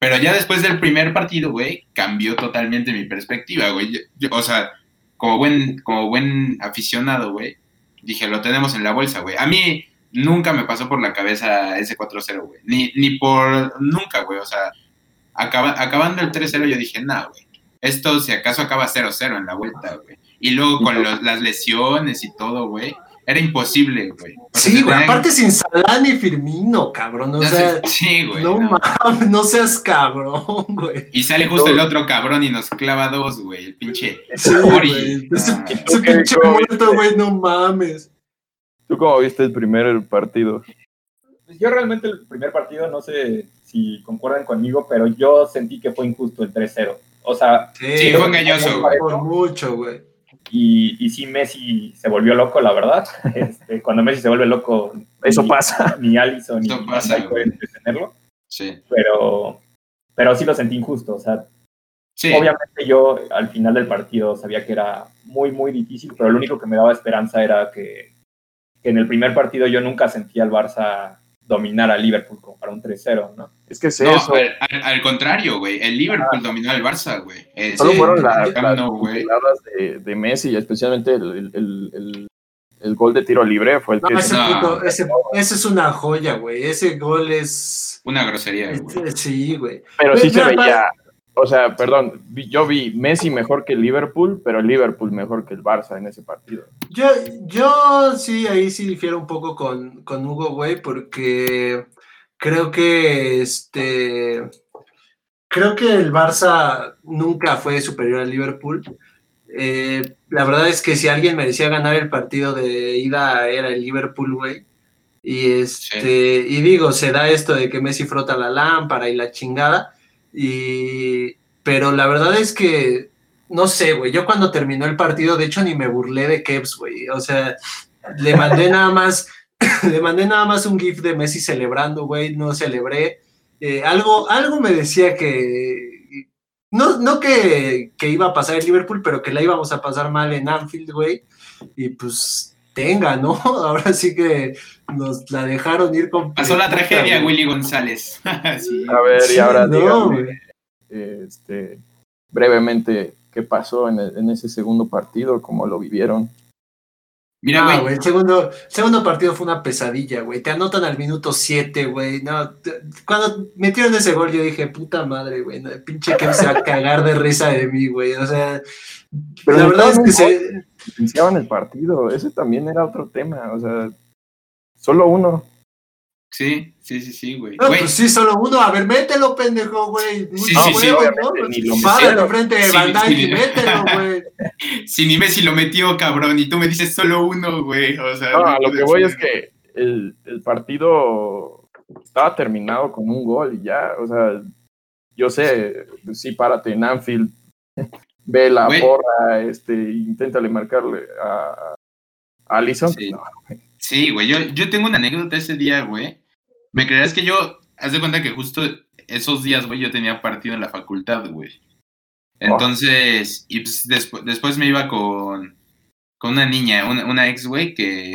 Pero ya después del primer partido, güey, cambió totalmente mi perspectiva, güey. Yo- yo- o sea, como buen, como buen aficionado, güey, dije, lo tenemos en la bolsa, güey. A mí nunca me pasó por la cabeza ese 4-0, güey. Ni, ni por, nunca, güey. O sea, acaba- acabando el 3-0 yo dije, nah, güey. Esto si acaso acaba 0-0 en la vuelta, güey. Y luego con los- las lesiones y todo, güey. Era imposible, güey. Sí, güey. tenían- Aparte sin Salah ni Firmino, cabrón. O ya sea, se- sí, güey. no no. mames, no seas cabrón, güey. Y sale justo el otro cabrón y nos clava dos, güey. El pinche Sí, Ori. güey. Ese, Ah, ese ¿Tú qué- pinche muerto, güey, no mames. ¿Tú cómo viste el primer partido? Pues yo realmente el primer partido, no sé si concuerdan conmigo, pero yo sentí que fue injusto el 3-0. O sea, Sí, Sí, fue engañoso, güey. Por mucho, güey. Y, y sí, Messi se volvió loco, la verdad. Este, cuando Messi se vuelve loco, Eso ni- pasa. Ni Allison ni pasa, pueden detenerlo, Sí. pero, pero sí lo sentí injusto. O sea, Sí. obviamente yo al final del partido sabía que era muy, muy difícil, pero lo único que me daba esperanza era que, que en el primer partido yo nunca sentía al Barça dominar a Liverpool como para un 3-0, ¿no? Es que es No, eso. al, al- al contrario, güey. El Liverpool dominó al Barça, güey. Eh, Solo fueron la- las güey. jugadas de, de Messi, especialmente el, el- el- el- el gol de tiro libre fue el No, que... ese, No. puto, ese, ese es una joya, güey. Ese gol es. Una grosería, güey. sí, güey. Pero sí Mira, se veía, o sea, perdón, vi- yo vi Messi mejor que el Liverpool, pero el Liverpool mejor que el Barça en ese partido. Yo, yo sí, ahí sí difiero un poco con, con Hugo, güey, porque creo que este. creo que el Barça nunca fue superior al Liverpool. Eh, la verdad es que si alguien merecía ganar el partido de ida era el Liverpool, güey. Y este, y digo, se da esto de que Messi frota la lámpara y la chingada. Y, pero la verdad es que, no sé, güey, yo cuando terminó el partido, de hecho ni me burlé de Kevs, güey. O sea, le mandé nada más, le mandé nada más un GIF de Messi celebrando, güey, no celebré. Eh, algo, algo me decía que, no, no que, que iba a pasar el Liverpool, pero que la íbamos a pasar mal en Anfield, güey. Y pues tenga, ¿no? Ahora sí que nos la dejaron ir con. Pasó la tragedia, Willy González. sí. A ver, y ahora no, este, brevemente qué pasó en, el, en, ese segundo partido, cómo lo vivieron. Mira, güey, el segundo, segundo partido fue una pesadilla, güey. Te anotan al minuto 7, güey. No, cuando metieron ese gol, yo dije, puta madre, güey. No, pinche que se va a cagar de risa de mí, güey. O sea, Pero la verdad es que se. Iniciaban el partido. Ese también era otro tema. O sea, solo uno. Sí, sí, sí, sí, güey. No, pues sí, solo uno. A ver, mételo, pendejo, güey. Sí, sí, sí, ¿no? Párate frente de Van y mételo, güey. Si ni Messi lo metió, cabrón, y tú me dices solo uno, güey. O sea, no, lo que voy es que el, el partido estaba terminado con un gol y ya, o sea, yo sé, sí, párate en Anfield, ve la porra, este, inténtale marcarle a, a Allison. Sí. No, Sí, güey, yo, yo tengo una anécdota ese día, güey. Me creerás que yo, haz de cuenta que justo esos días, güey, yo tenía partido en la facultad, güey. Entonces, y pues después, después me iba con, con una niña, una, una ex, güey, que,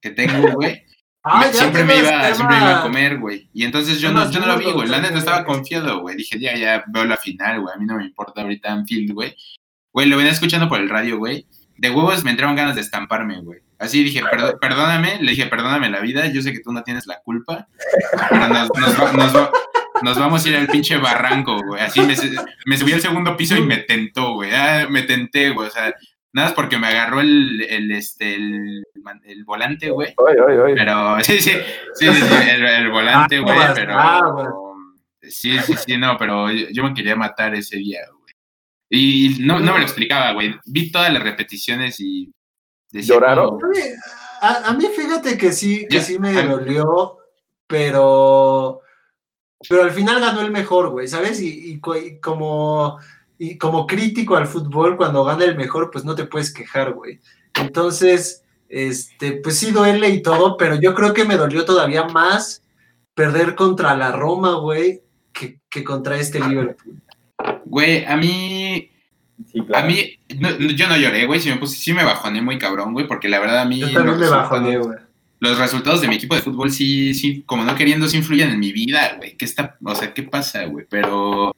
que tengo, güey. Ah, siempre, me iba, siempre iba a comer, güey. Y entonces yo no, yo no lo vi, güey. La neta estaba confiado, güey. Dije, ya, ya veo la final, güey. A mí no me importa ahorita Anfield, güey. Güey, lo venía escuchando por el radio, güey. De huevos me entraron ganas de estamparme, güey. Así dije, perdóname, le dije, perdóname la vida, yo sé que tú no tienes la culpa, pero nos, nos, vamos a ir al pinche barranco, güey. Así me, me, subí al segundo piso y me tentó, güey. Ah, me tenté, güey. O sea, nada es porque me agarró el, el, este, el, el volante, güey. Pero, sí, sí, sí, el, volante, ah, güey, pero... Sí, sí, sí, no, pero yo me quería matar ese día, güey. Y no, no me lo explicaba, güey. Vi todas las repeticiones y ¿Lloraron? A, mí fíjate que sí, que sí me dolió, pero, pero al final ganó el mejor, güey, ¿sabes? Y, como, y como crítico al fútbol, cuando gana el mejor, pues no te puedes quejar, güey. Entonces, este, pues sí duele y todo, pero yo creo que me dolió todavía más perder contra la Roma, güey, que, que contra este Liverpool. Güey, a mí a mí, yo no lloré, güey, sí me, puse, sí me bajoné muy cabrón, güey, porque la verdad a mí... Yo también me bajoné, güey. Los resultados de mi equipo de fútbol sí, sí, como no queriendo, sí influyen en mi vida, güey. ¿Qué está, o sea, qué pasa, güey? Pero,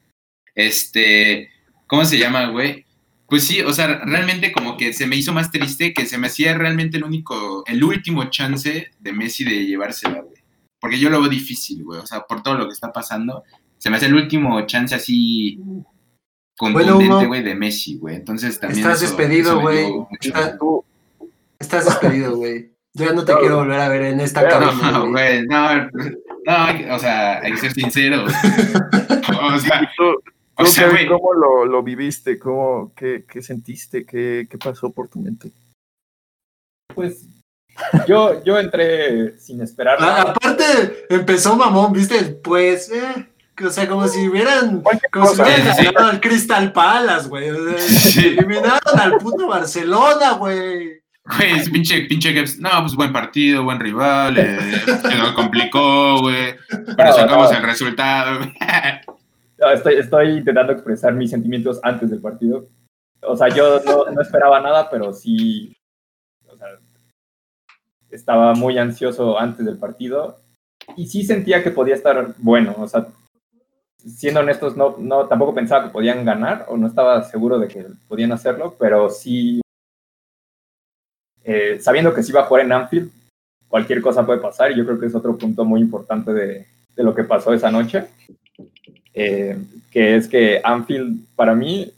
este, ¿cómo se llama, güey? Pues sí, o sea, realmente como que se me hizo más triste que se me hacía realmente el único, el último chance de Messi de llevársela, güey. Porque yo lo veo difícil, güey. O sea, por todo lo que está pasando, se me hace el último chance así contundente, güey, de Messi, güey. Entonces también. Estás despedido, güey. Estás despedido, güey. Yo ya no te quiero volver a ver en esta cabina. No, güey, no, no, o sea, hay que ser sincero. o sea, o sea, güey. ¿Cómo lo, lo viviste? ¿Cómo, qué, ¿Qué sentiste? ¿Qué, ¿Qué pasó por tu mente? Pues yo, yo entré sin esperar. aparte, empezó mamón, ¿viste? Pues, eh, o sea, como si hubieran, como si hubieran al Crystal Palace, güey. Eliminaron al puto Barcelona, güey. Güey, es pinche, pinche No, pues buen partido, buen rival, eh, se nos complicó, güey. Pero sacamos el resultado. estoy, estoy intentando expresar mis sentimientos antes del partido. O sea, yo no, esperaba nada, pero sí. Estaba muy ansioso antes del partido y sí sentía que podía estar bueno. O sea, siendo honestos, no, tampoco pensaba que podían ganar o no estaba seguro de que podían hacerlo, pero sí, eh, sabiendo que sí iba a jugar en Anfield, cualquier cosa puede pasar y yo creo que es otro punto muy importante de lo que pasó esa noche, eh, que es que Anfield para mí,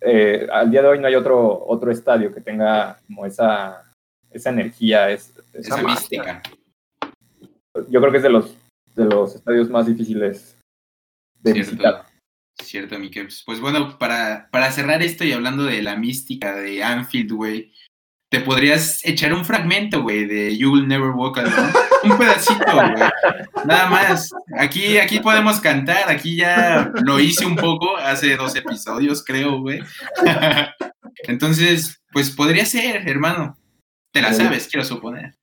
eh, al día de hoy no hay otro, otro estadio que tenga como esa, esa energía, esa, esa mística. Yo creo que es de los, de los estadios más difíciles de visitar. cierto, mi Keps. Pues bueno, para, para cerrar esto y hablando de la mística de Anfield, güey, te podrías echar un fragmento, güey, de You Will Never Walk Alone. Un pedacito, güey. Nada más. Aquí, aquí podemos cantar. Aquí ya lo hice un poco hace dos episodios, creo, güey. Entonces, pues podría ser, hermano. Te la sabes, quiero suponer.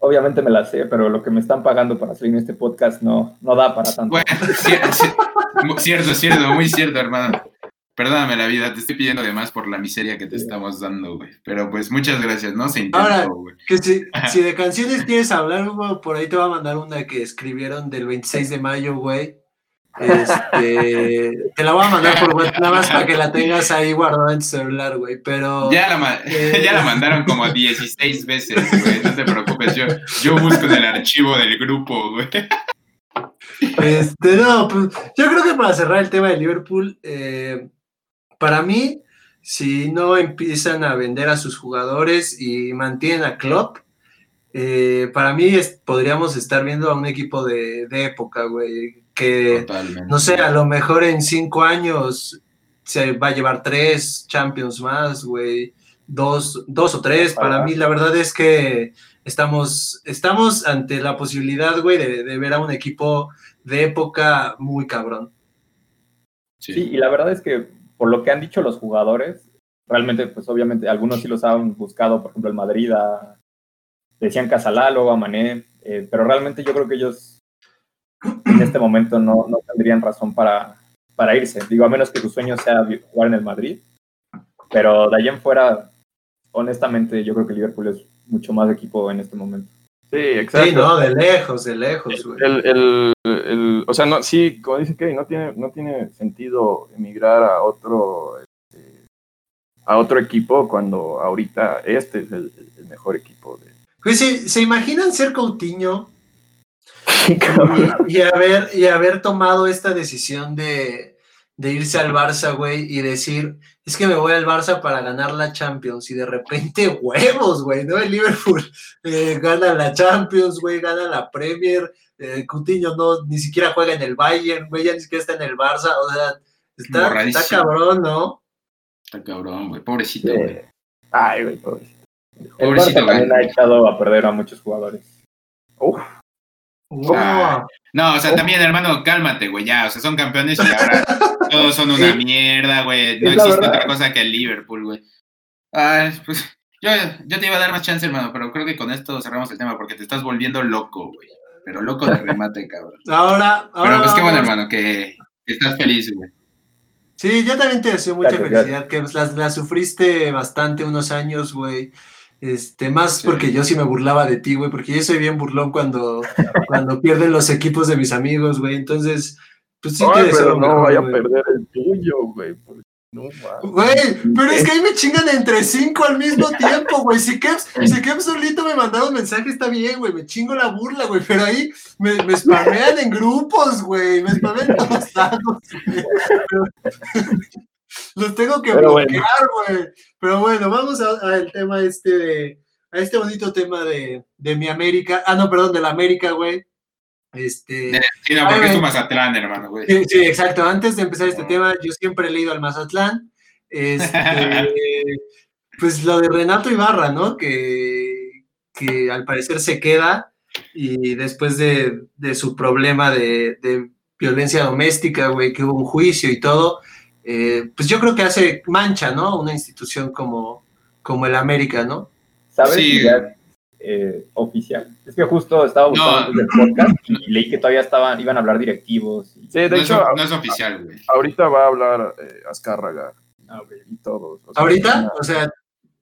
Obviamente me la sé, pero lo que me están pagando para salir en este podcast no, no da para tanto. Bueno, cierto, cierto, cierto, muy cierto, hermano. Perdóname la vida, te estoy pidiendo de más por la miseria que te estamos dando, güey. Pero pues muchas gracias, ¿no? Se intentó, Ahora, güey. que si, si de canciones quieres hablar, por ahí te va a mandar una que escribieron del 26 de mayo, güey. Este, te la voy a mandar por WhatsApp, nada más para que la tengas ahí guardada en tu celular, güey. Pero Ya la, Eh. ya la mandaron como 16 veces, güey. No te preocupes, yo, yo busco en el archivo del grupo, güey. Este, no, pues yo creo que para cerrar el tema de Liverpool, eh, para mí, si no empiezan a vender a sus jugadores y mantienen a Klopp, eh, para mí es- podríamos estar viendo a un equipo de, de época, güey, que Totalmente. no sé, a lo mejor en cinco años se va a llevar tres Champions más, güey, dos, dos o tres. Para mí, la verdad es que estamos, estamos ante la posibilidad, güey, de, de ver a un equipo de época muy cabrón. Sí. Sí, y la verdad es que por lo que han dicho los jugadores, realmente, pues obviamente algunos sí los han buscado, por ejemplo, el Madrid, a- decían Casalá, luego a Mané, eh, pero realmente yo creo que ellos en este momento no, no tendrían razón para, para irse. Digo, a menos que su sueño sea jugar en el Madrid, pero de allá en fuera, honestamente, yo creo que Liverpool es mucho más equipo en este momento. Sí, exacto. Sí, no, de lejos, de lejos, güey. El, el, el- o sea, no, sí, como dice Kevin, no tiene, no tiene sentido emigrar a otro, este, a otro equipo cuando ahorita este es el, el mejor equipo de. Pues sí, ¿se imaginan ser Coutinho y haber, y haber tomado esta decisión de, de irse al Barça, güey, y decir, es que me voy al Barça para ganar la Champions, y de repente, huevos, güey, ¿no? El Liverpool eh, gana la Champions, güey, gana la Premier, eh, Coutinho no, ni siquiera juega en el Bayern, güey, ya ni siquiera está en el Barça, o sea, está, está cabrón, ¿no? Está cabrón, güey. Pobrecito, güey. Eh, Ay, güey, pobrecito. el Pobrecito, Barça también ha echado a perder a muchos jugadores. Uf, Ah. No, o sea, también, hermano, cálmate, güey, ya. O sea, son campeones y ahora todos son una mierda, güey. No existe verdad. otra cosa que el Liverpool, güey. Ay, pues, yo, yo te iba a dar más chance, hermano, pero creo que con esto cerramos el tema porque te estás volviendo loco, güey. Pero loco de remate, cabrón. Ahora, ahora Pero pues qué bueno, hermano, que, que estás feliz, güey. Sí, yo también te deseo mucha felicidad, que pues, la, la sufriste bastante unos años, güey. Este, más porque yo sí me burlaba de ti, güey, porque yo soy bien burlón cuando, cuando pierden los equipos de mis amigos, güey. Entonces, pues sí te Ay, deseo pero no mejor, vaya a güey. perder el tuyo, güey. pues, No. Güey, pero es que ahí me chingan entre cinco al mismo tiempo, güey. Si Keps, si Keps solito me mandaba un mensaje, está bien, güey. Me chingo la burla, güey. Pero ahí me, me spamean en grupos, güey. Me spamean en todos lados, güey. Pero- Los tengo que Pero bloquear, güey. Pero bueno, vamos al tema este de. A este bonito tema de, de mi América. Ah, no, perdón, de la América, güey. Este. Sí, no, Ay, porque es tu. Mazatlán, hermano, güey. Sí, sí, exacto. Antes de empezar este tema, yo siempre he leído al Mazatlán. Este, pues lo de Renato Ibarra, ¿no? Que, que al parecer se queda y después de, de su problema de, de violencia doméstica, güey, que hubo un juicio y todo, eh, pues yo creo que hace mancha, ¿no? Una institución como, como el América, ¿no? ¿Sabes? Sí. si ya, eh, oficial. Es que justo estaba buscando No. del podcast y leí que todavía estaban, iban a hablar directivos. y- Sí, de No es, hecho, no es oficial, güey. ahorita va a hablar eh, Azcárraga Ah, y todos. o sea, Ahorita, o sea,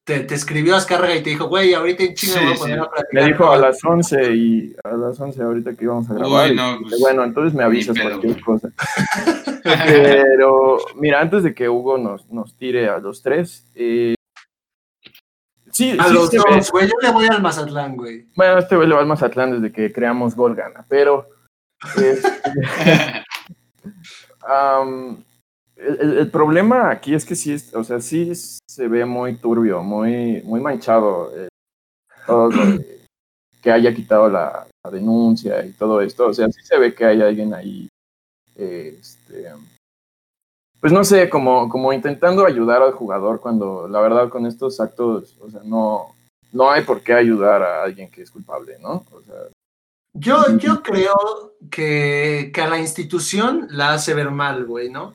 te, te escribió Azcárraga y te dijo, güey, ahorita en China Sí, me voy a sí. poner a Me platicar. dijo a las 11 y a las 11 ahorita que íbamos a grabar. Uy, dije, pues, bueno, entonces me avisas cualquier cosa. Pero, mira, antes de que Hugo nos, nos tire a los tres, eh, sí, A sí los ve- dos, güey, yo le voy al Mazatlán, güey. Bueno, este güey le va al Mazatlán desde que creamos Gol Gana, pero este, el, el- problema aquí es que sí, es, o sea, sí se ve muy turbio, muy, muy manchado eh, todo lo de que haya quitado la, la denuncia y todo esto. O sea, sí se ve que hay alguien ahí eh, este, pues no sé, como, como intentando ayudar al jugador cuando la verdad con estos actos, o sea, no, no hay por qué ayudar a alguien que es culpable, ¿no? O sea, Yo, yo creo que, que a la institución la hace ver mal, güey, ¿no?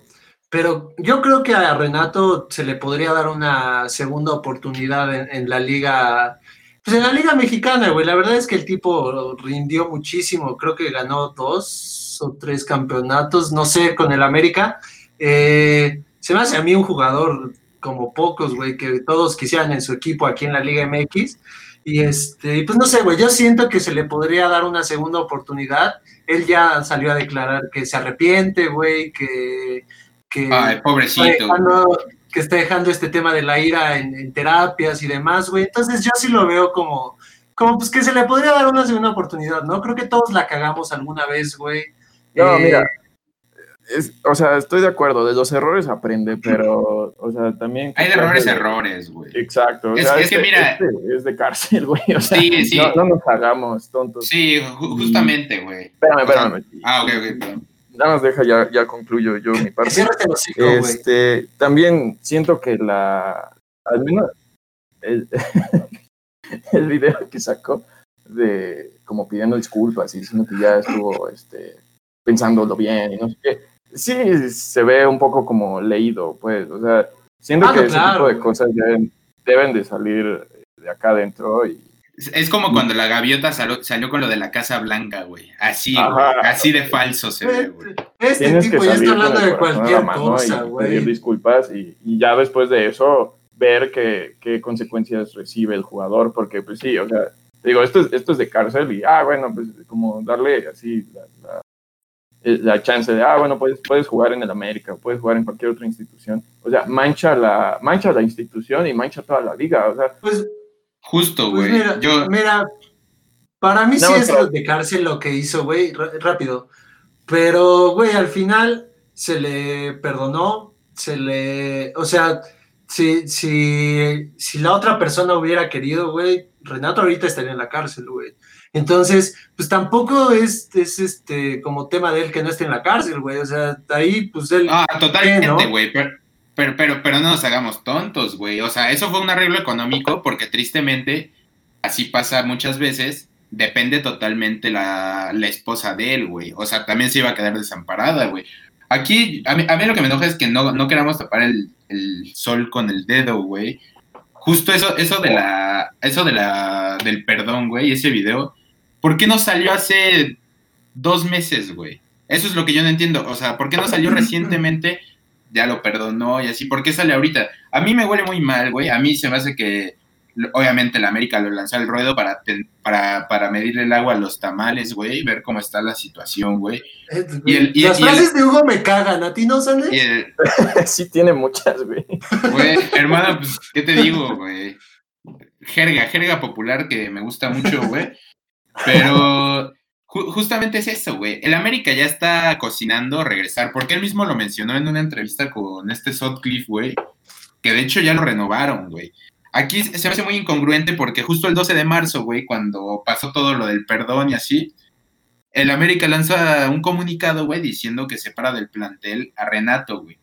Pero yo creo que a Renato se le podría dar una segunda oportunidad en, la liga, pues en la liga mexicana, güey. La verdad es que el tipo rindió muchísimo. Creo que ganó dos o tres campeonatos, no sé, con el América. Eh, se me hace a mí un jugador como pocos, güey, que todos quisieran en su equipo aquí en la Liga MX. Y este, pues no sé, güey, yo siento que se le podría dar una segunda oportunidad. Él ya salió a declarar que se arrepiente, güey, que, que, Ay, está pobrecito. dejando, que está dejando este tema de la ira en, en terapias y demás, güey. Entonces yo sí lo veo como, como pues que se le podría dar una segunda oportunidad, ¿no? Creo que todos la cagamos alguna vez, güey. No, Eh, mira, es, o sea, estoy de acuerdo, de los errores aprende, pero, o sea, también... Hay de errores, errores, güey. Exacto. o Es- sea, es que este- mira- este es de cárcel, güey. O sea, Sí, sí. No, no nos hagamos tontos. Sí, ju- justamente, güey. Espérame, O sea, espérame. Ah, ok, ok. perdón. Nada más deja, ya, ya concluyo yo mi parte. Hocico. Este, también siento que la, al menos el, el video que sacó de como pidiendo disculpas y diciendo que ya estuvo este, pensándolo bien y no sé qué, sí se ve un poco como leído, pues, o sea, siento Ah, que no, ese claro, tipo de cosas deben, deben de salir de acá adentro y Es, como cuando la gaviota salió, salió con lo de la Casa Blanca, güey. Así, güey. Así de falso se ve, güey. Este tienes que tipo ya está hablando de cualquier cosa, y pedir güey. disculpas y, y ya después de eso ver qué, qué consecuencias recibe el jugador, porque pues sí, o sea, digo, esto es, esto es de cárcel y, ah, bueno, pues como darle así la, la- eh, la chance de, ah, bueno, puedes, puedes jugar en el América, puedes jugar en cualquier otra institución, o sea, mancha la, mancha la institución y mancha toda la liga, o sea, Pues, Justo, pues güey. mira, Yo, mira, para mí sí No, es pero- de cárcel lo que hizo, güey, rápido. Pero, güey, al final se le perdonó, se le, o sea, si, si, si la otra persona hubiera querido, güey, Renato ahorita estaría en la cárcel, güey. Entonces, pues tampoco es, es este como tema de él que no esté en la cárcel, güey. O sea, ahí, pues él. Ah, ¿Qué, totalmente, no? güey. Pero, pero, pero, pero no nos hagamos tontos, güey. O sea, eso fue un arreglo económico porque tristemente, así pasa muchas veces, depende totalmente la, la esposa de él, güey. O sea, también se iba a quedar desamparada, güey. Aquí, a mí, a mí lo que me enoja es que no, no queramos tapar el, el sol con el dedo, güey. Justo eso, eso de la, eso de la, del perdón, güey, ese video. ¿Por qué no salió hace dos meses, güey? Eso es lo que yo no entiendo. O sea, ¿por qué no salió recientemente? Ya lo perdonó y así. ¿Por qué sale ahorita? A mí me huele muy mal, güey. A mí se me hace que, obviamente, la América lo lanzó al ruedo para, ten- para, para medirle el agua a los tamales, güey, y ver cómo está la situación, güey. y el- y- Las y el- de Hugo me cagan, ¿a ti no sale? Sí tiene muchas, güey. Güey, hermano, pues, ¿qué te digo, güey? Jerga, jerga popular que me gusta mucho, güey. Pero ju- justamente es eso, güey. El América ya está cocinando regresar, porque él mismo lo mencionó en una entrevista con este Sutcliffe, güey, que de hecho ya lo renovaron, güey. Aquí se me hace muy incongruente porque justo el 12 de marzo, güey, cuando pasó todo lo del perdón y así, el América lanza un comunicado, güey, diciendo que separa del plantel a Renato, güey.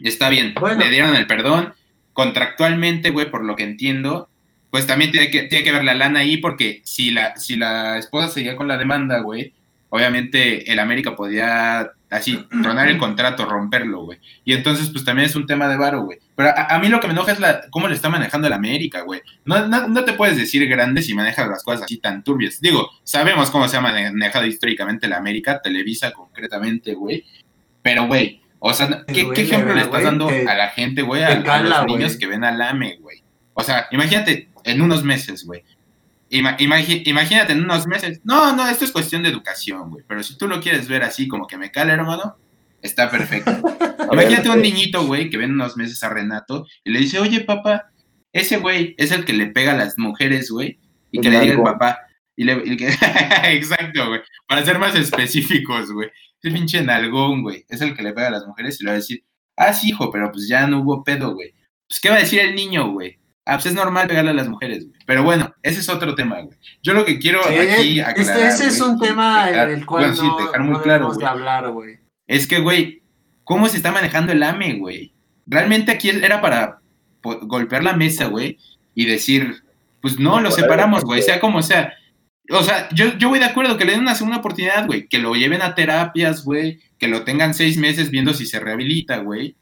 Está bien, Bueno. le dieron el perdón. Contractualmente, güey, por lo que entiendo, pues también tiene que, tiene que ver la lana ahí, porque si la, si la esposa seguía con la demanda, güey, obviamente el América podía así tronar el contrato, romperlo, güey. Y entonces, pues también es un tema de varo, güey. Pero a, a mí lo que me enoja es la, cómo le está manejando el América, güey. No, no, no te puedes decir grande si manejas las cosas así tan turbias. Digo, sabemos cómo se ha manejado históricamente el América, Televisa concretamente, güey. Pero, güey, o sea, ¿qué, duele, qué ejemplo le ¿verdad, estás güey? dando a la gente, güey? A, los niños güey. que ven al AME, güey. O sea, imagínate, en unos meses, güey. Ima- imagínate en unos meses. No, no, esto es cuestión de educación, güey. Pero si tú lo quieres ver así como que me cala, hermano, está perfecto. Imagínate ver, un niñito, güey, que ven unos meses a Renato y le dice, oye, papá, ese güey es el que le pega a las mujeres, güey, y El que le diga el papá. Y le, y que- Exacto, güey. Para ser más específicos, güey. Ese pinche nalgón, güey, es el que le pega a las mujeres y le va a decir, ah, sí, hijo, pero pues ya no hubo pedo, güey. Pues, ¿qué va a decir el niño, güey? Ah, pues es normal pegarle a las mujeres, güey. Pero bueno, ese es otro tema, güey. Yo lo que quiero Sí, aquí este, aclarar, ese es un tema dejar- en el cual bueno, sí, no, dejar no muy claro, de hablar, güey. Es que, güey, cómo se está manejando el AME, güey. Realmente aquí era para golpear la mesa, güey, y decir, pues no, lo separamos, güey, sea como sea. O sea, yo, yo voy de acuerdo que le den una segunda oportunidad, güey, que lo lleven a terapias, güey, que lo tengan seis meses viendo si se rehabilita, güey.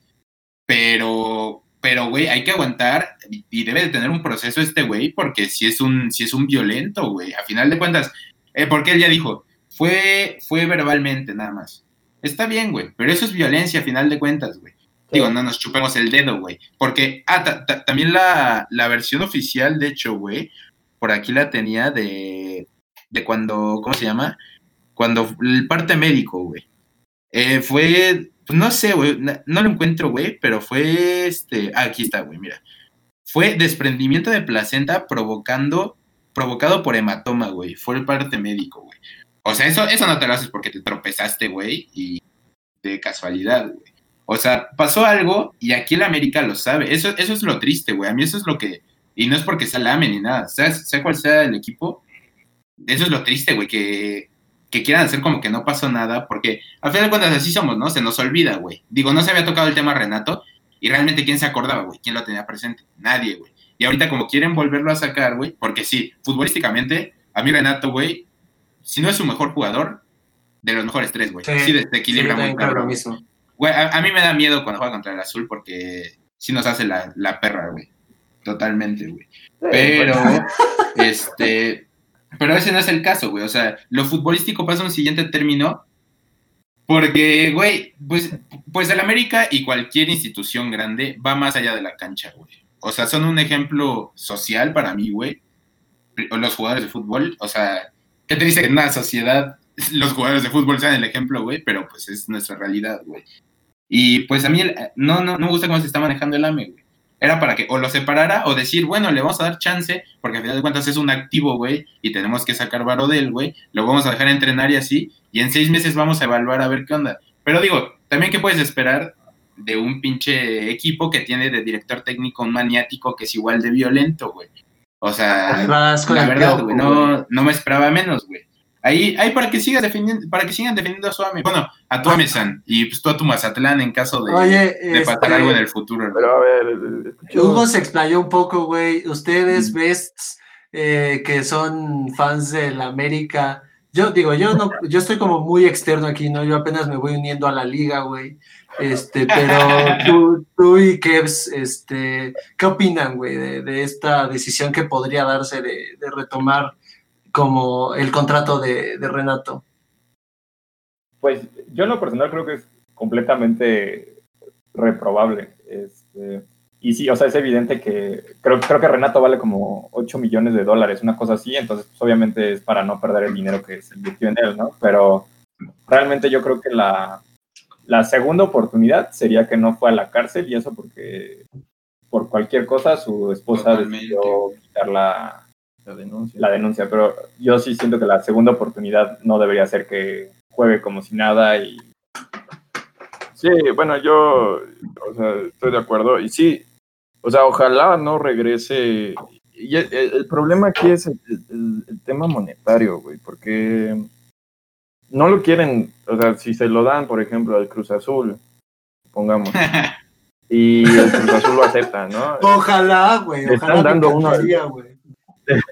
Pero, pero, güey, hay que aguantar y, debe de tener un proceso este güey, porque si es un, si es un violento, güey. A final de cuentas, eh, porque él ya dijo, fue, fue verbalmente nada más. Está bien, güey, pero eso es violencia a final de cuentas, güey. Digo, no nos chupemos el dedo, güey. Porque, ah, ta- ta- también la, la versión oficial, de hecho, güey, por aquí la tenía de, de cuando, ¿cómo se llama? Cuando el parte médico, güey. Eh, fue, pues no sé, güey, no lo encuentro, güey, pero fue, este, ah, aquí está, güey, mira. Fue desprendimiento de placenta provocando, provocado por hematoma, güey. Fue el parte médico, güey. O sea, eso, eso no te lo haces porque te tropezaste, güey, y de casualidad, güey. O sea, pasó algo y aquí el América lo sabe. Eso, eso es lo triste, güey. A mí eso es lo que. Y no es porque sea la ni nada. Sea, sea cual sea el equipo. Eso es lo triste, güey. Que, que quieran hacer como que no pasó nada. Porque al final de cuentas así somos, ¿no? Se nos olvida, güey. Digo, no se había tocado el tema Renato. Y realmente, ¿quién se acordaba, güey? ¿Quién lo tenía presente? Nadie, güey. Y ahorita, como quieren volverlo a sacar, güey. Porque sí, futbolísticamente, a mí Renato, güey. Si no es su mejor jugador, de los mejores tres, güey. Sí, Sí, desequilibra Sí, muy cabrón. Güey, a, a mí me da miedo cuando juega contra el azul porque sí nos hace la, la perra, güey. Totalmente, güey. Pero, este, pero ese no es el caso, güey. O sea, lo futbolístico pasa a un siguiente término porque, güey, pues, pues el América y cualquier institución grande va más allá de la cancha, güey. O sea, son un ejemplo social para mí, güey. Los jugadores de fútbol, o sea, ¿qué te dice que en una sociedad los jugadores de fútbol sean el ejemplo, güey? Pero pues es nuestra realidad, güey. Y pues a mí no, no, no me gusta cómo se está manejando el AME, güey. Era para que o lo separara o decir, bueno, le vamos a dar chance, porque al final de cuentas es un activo, güey, y tenemos que sacar varo de él, güey. Lo vamos a dejar entrenar y así, y en seis meses vamos a evaluar a ver qué onda. Pero digo, también qué puedes esperar de un pinche equipo que tiene de director técnico un maniático que es igual de violento, güey. O sea, la verdad, güey, no, no me esperaba menos, güey. Ahí, ahí para que sigas defendiendo, para que sigan defendiendo a su AME. Bueno, a tu AMESAN y pues tú a tu Mazatlán en caso de, Oye, de pasar este, algo en el futuro. Pero a ver, Hugo se explayó un poco, güey. Ustedes, Mm. bests, eh, que son fans del América. Yo digo, yo no, yo estoy como muy externo aquí, ¿no? Yo apenas me voy uniendo a la liga, güey. Este, pero tú, tú y Kevs, este, ¿qué opinan, güey, de, de esta decisión que podría darse de, de retomar como el contrato de, de Renato? Pues yo en lo personal creo que es completamente reprobable. Este, y sí, o sea, es evidente que creo, creo que Renato vale como 8 millones de dólares, una cosa así, entonces pues, obviamente es para no perder el dinero que se invirtió en él, ¿no? Pero realmente yo creo que la, la segunda oportunidad sería que no fue a la cárcel y eso porque por cualquier cosa su esposa Totalmente. decidió quitar la, la denuncia. la denuncia, pero yo sí siento que la segunda oportunidad no debería ser que juegue como si nada y Sí, bueno, yo, o sea, estoy de acuerdo. Y sí, o sea, ojalá no regrese. Y el, problema aquí es el, el- el tema monetario, güey, porque no lo quieren, o sea, si se lo dan, por ejemplo, al Cruz Azul, pongamos, y el Cruz Azul lo acepta, ¿no? Ojalá, güey. Le Ojalá están me dando uno- güey.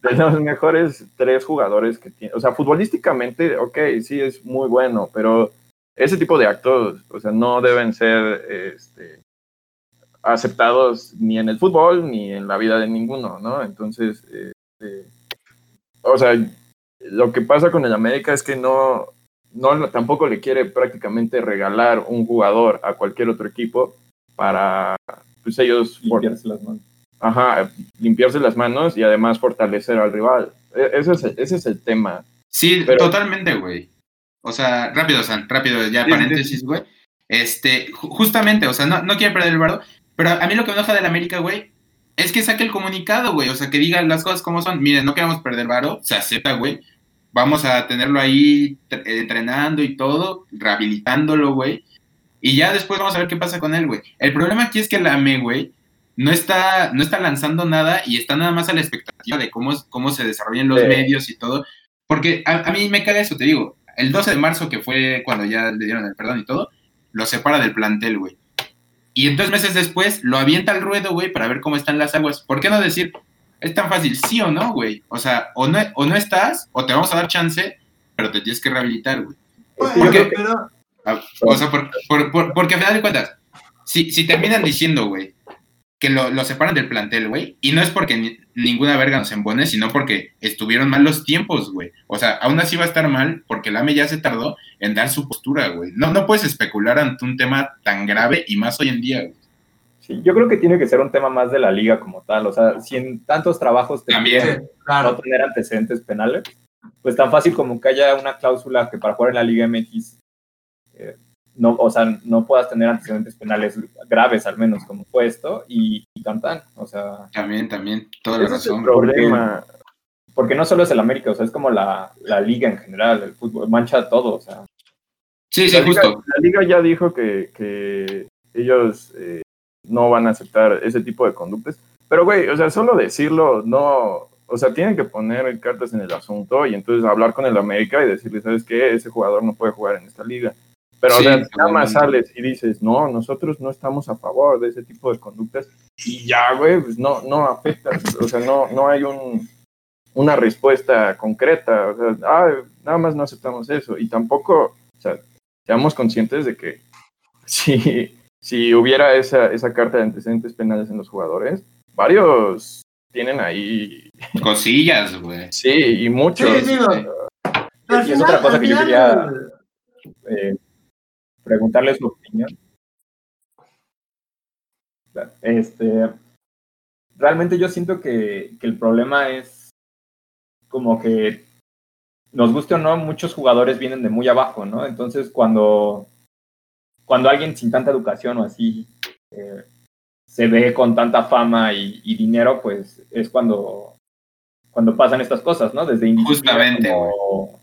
de los mejores tres jugadores que tiene. O sea, futbolísticamente, ok, sí es muy bueno, pero ese tipo de actos, o sea, no deben ser este, aceptados ni en el fútbol ni en la vida de ninguno, ¿no? Entonces, este, o sea, lo que pasa con el América es que no, no tampoco le quiere prácticamente regalar un jugador a cualquier otro equipo para pues ellos. Ajá, limpiarse las manos y además fortalecer al rival. E- Ese es el, ese es el tema. Sí, Pero- totalmente, güey. O sea, rápido, San, rápido, ya Sí, paréntesis, güey. Este, ju- justamente, o sea, no, no quiero perder el bardo, pero a mí lo que me enoja del América, güey, es que saque el comunicado, güey. O sea, que diga las cosas como son. Miren, no queremos perder varo, se acepta, güey. Vamos a tenerlo ahí tre- entrenando y todo, rehabilitándolo, güey. Y ya después vamos a ver qué pasa con él, güey. El problema aquí es que la AME, güey, no está, no está lanzando nada y está nada más a la expectativa de cómo, cómo se desarrollen los Sí. medios y todo. Porque a, a mí me caga eso, te digo. El 12 de marzo, que fue cuando ya le dieron el perdón y todo, lo separa del plantel, güey. Y entonces meses después lo avienta al ruedo, güey, para ver cómo están las aguas. ¿Por qué no decir, es tan fácil, sí o no, güey? O sea, o no, o no estás, o te vamos a dar chance, pero te tienes que rehabilitar, güey. Bueno, ¿Por qué? pero Ah, O sea, por- por- por- porque a final de cuentas, si, si terminan diciendo, güey, que lo, lo separan del plantel, güey, y no es porque ni- ninguna verga nos embone, sino porque estuvieron mal los tiempos, güey. O sea, aún así va a estar mal porque el AME ya se tardó en dar su postura, güey. No, no puedes especular ante un tema tan grave y más hoy en día, güey. Sí, yo creo que tiene que ser un tema más de la liga como tal. O sea, si en tantos trabajos te También. claro. no tener antecedentes penales, pues tan fácil como que haya una cláusula que para jugar en la Liga MX, no, o sea, no puedas tener antecedentes penales graves al menos como fue esto y, y cantan. O sea, También, también, toda la Ese es el razón. problema. porque no solo es el América, o sea, es como la, la liga en general, el fútbol, mancha todo, o sea. Sí, sí, la, liga, justo. la liga ya dijo que, que ellos eh, no van a aceptar ese tipo de conductas. Pero, güey, o sea, solo decirlo, no. O sea, tienen que poner cartas en el asunto y entonces hablar con el América y decirle, ¿sabes qué? Ese jugador no puede jugar en esta liga. Pero, Sí, o sea, nada más sales y dices, no, nosotros no estamos a favor de ese tipo de conductas. Y ya, güey, pues no, no afecta. O sea, no, no hay un, una respuesta concreta. O sea, ah, nada más no aceptamos eso. Y tampoco, o sea, seamos conscientes de que si, si hubiera esa, esa carta de antecedentes penales en los jugadores, varios tienen ahí, Cosillas, güey. sí, y muchos. Sí, digo, eh, y es otra cosa que yo eh, preguntarle su opinión. Este, realmente yo siento que, que el problema es como que nos guste o no, muchos jugadores vienen de muy abajo, ¿no? Entonces cuando, cuando alguien sin tanta educación o así eh, se ve con tanta fama y, y dinero, pues es cuando, cuando pasan estas cosas, ¿no? Desde Justamente, como,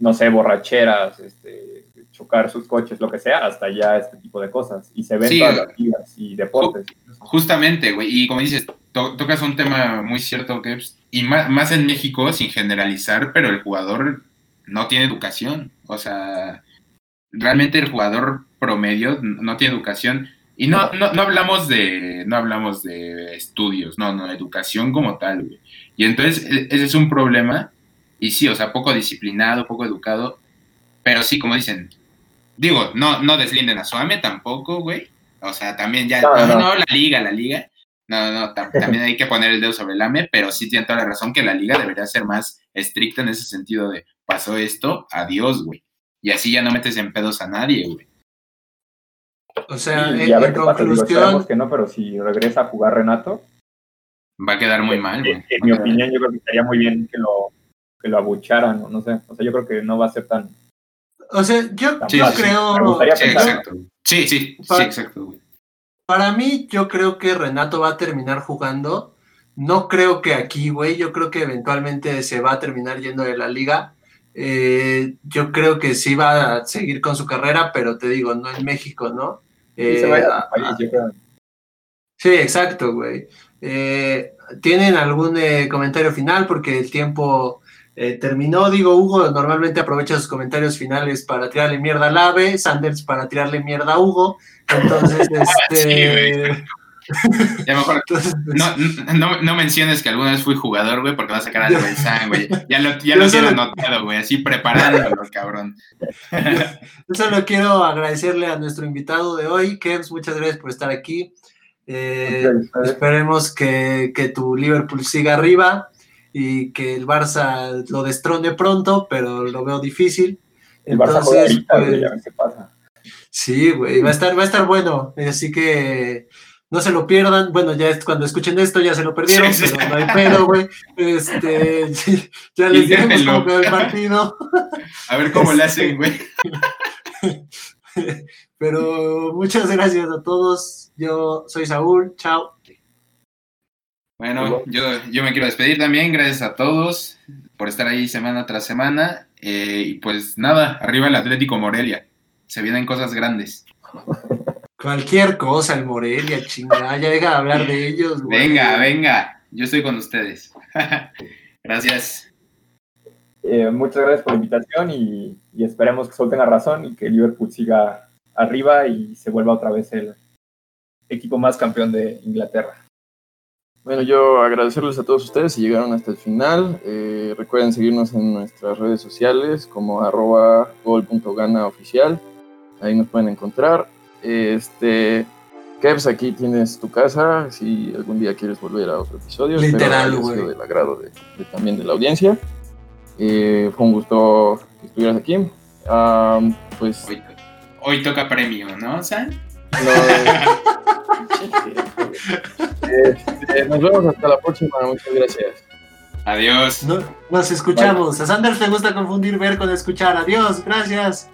no sé, borracheras, este, chocar sus coches, lo que sea, hasta ya este tipo de cosas. Y se ven Sí. todas las ligas y deportes. Justamente, güey, y como dices, to- tocas un tema muy cierto, que y más, más en México, sin generalizar, pero el jugador no tiene educación. O sea, realmente el jugador promedio no tiene educación. Y no, no, no hablamos de, no hablamos de estudios, no, no, educación como tal, güey. Y entonces, e- ese es un problema. Y sí, o sea, poco disciplinado, poco educado. Pero sí, como dicen, digo, no, no deslinden a Suame tampoco, güey. O sea, también ya, No, no, no. no, la liga, la liga. No, no, tam- también hay que poner el dedo sobre el AME, pero sí tiene toda la razón que la liga debería ser más estricta en ese sentido de pasó esto, adiós, güey. Y así ya no metes en pedos a nadie, güey. O sea, y, en, y a ver qué pasa. Digo, conclusión, sabemos que no, pero si regresa a jugar Renato, Va a quedar muy mal, güey. en, en mi opinión, yo creo que estaría muy bien que lo, que lo abucharan, o no sé. O sea, yo creo que no va a ser tan, o sea, yo, Sí, yo sí, creo, Me gustaría Sí, pensar. exacto. Sí, sí, sí, Pa- exacto, güey. para mí, yo creo que Renato va a terminar jugando. No creo que aquí, güey. Yo creo que eventualmente se va a terminar yendo de la liga. Eh, yo creo que sí va a seguir con su carrera, pero te digo, no en México, ¿no? Sí, se vaya Eh, a país, yo creo. Sí, exacto, güey. Eh, ¿Tienen algún eh, comentario final? Porque el tiempo eh, terminó. Digo, Hugo normalmente aprovecha sus comentarios finales para tirarle mierda al ave, Sanders para tirarle mierda a Hugo. Entonces, este. Ya mejor entonces, no, no, no menciones que alguna vez fui jugador, güey, porque vas a sacar al Belzán, güey. Ya lo, ya lo anotado, güey, así preparándolo, cabrón. Yo solo quiero agradecerle a nuestro invitado de hoy, Kevs, muchas gracias por estar aquí. Eh, esperemos que, que tu Liverpool siga arriba y que el Barça lo destrone pronto, pero lo veo difícil. el Barça juega Entonces, ahorita, güey, pues, a ver qué pasa. Sí, güey, va a estar, va a estar bueno, así que no se lo pierdan. Bueno, ya es, cuando escuchen esto ya se lo perdieron, Sí, sí. pero no hay pedo, güey. Este, ya les diremos cómo quedó el partido. A ver cómo le hacen, güey. Pero muchas gracias a todos. Yo soy Saúl, chao. Bueno, yo, yo me quiero despedir también. Gracias a todos por estar ahí semana tras semana. Eh, y pues nada, arriba el Atlético Morelia. Se vienen cosas grandes. Cualquier cosa, el Morelia, chingada, ya deja de hablar de ellos. güey. Venga, venga. Yo estoy con ustedes. Gracias. Eh, muchas gracias por la invitación y, y esperemos que suelten la razón y que Liverpool siga arriba y se vuelva otra vez el equipo más campeón de Inglaterra. Bueno, yo agradecerles a todos ustedes si llegaron hasta el final. Eh, recuerden seguirnos en nuestras redes sociales como arroba gol.gana oficial. Ahí nos pueden encontrar. Este, Kevs, aquí tienes tu casa. Si algún día quieres volver a otro episodio. Literal, güey. del agrado de, de- también de la audiencia. Eh, fue un gusto que estuvieras aquí. Am, pues Hoy, hoy toca premio, ¿no, San? No- Este, nos vemos hasta la próxima. Muchas gracias. Adiós. No- nos escuchamos. A Sanders le gusta confundir ver con escuchar. Adiós, gracias.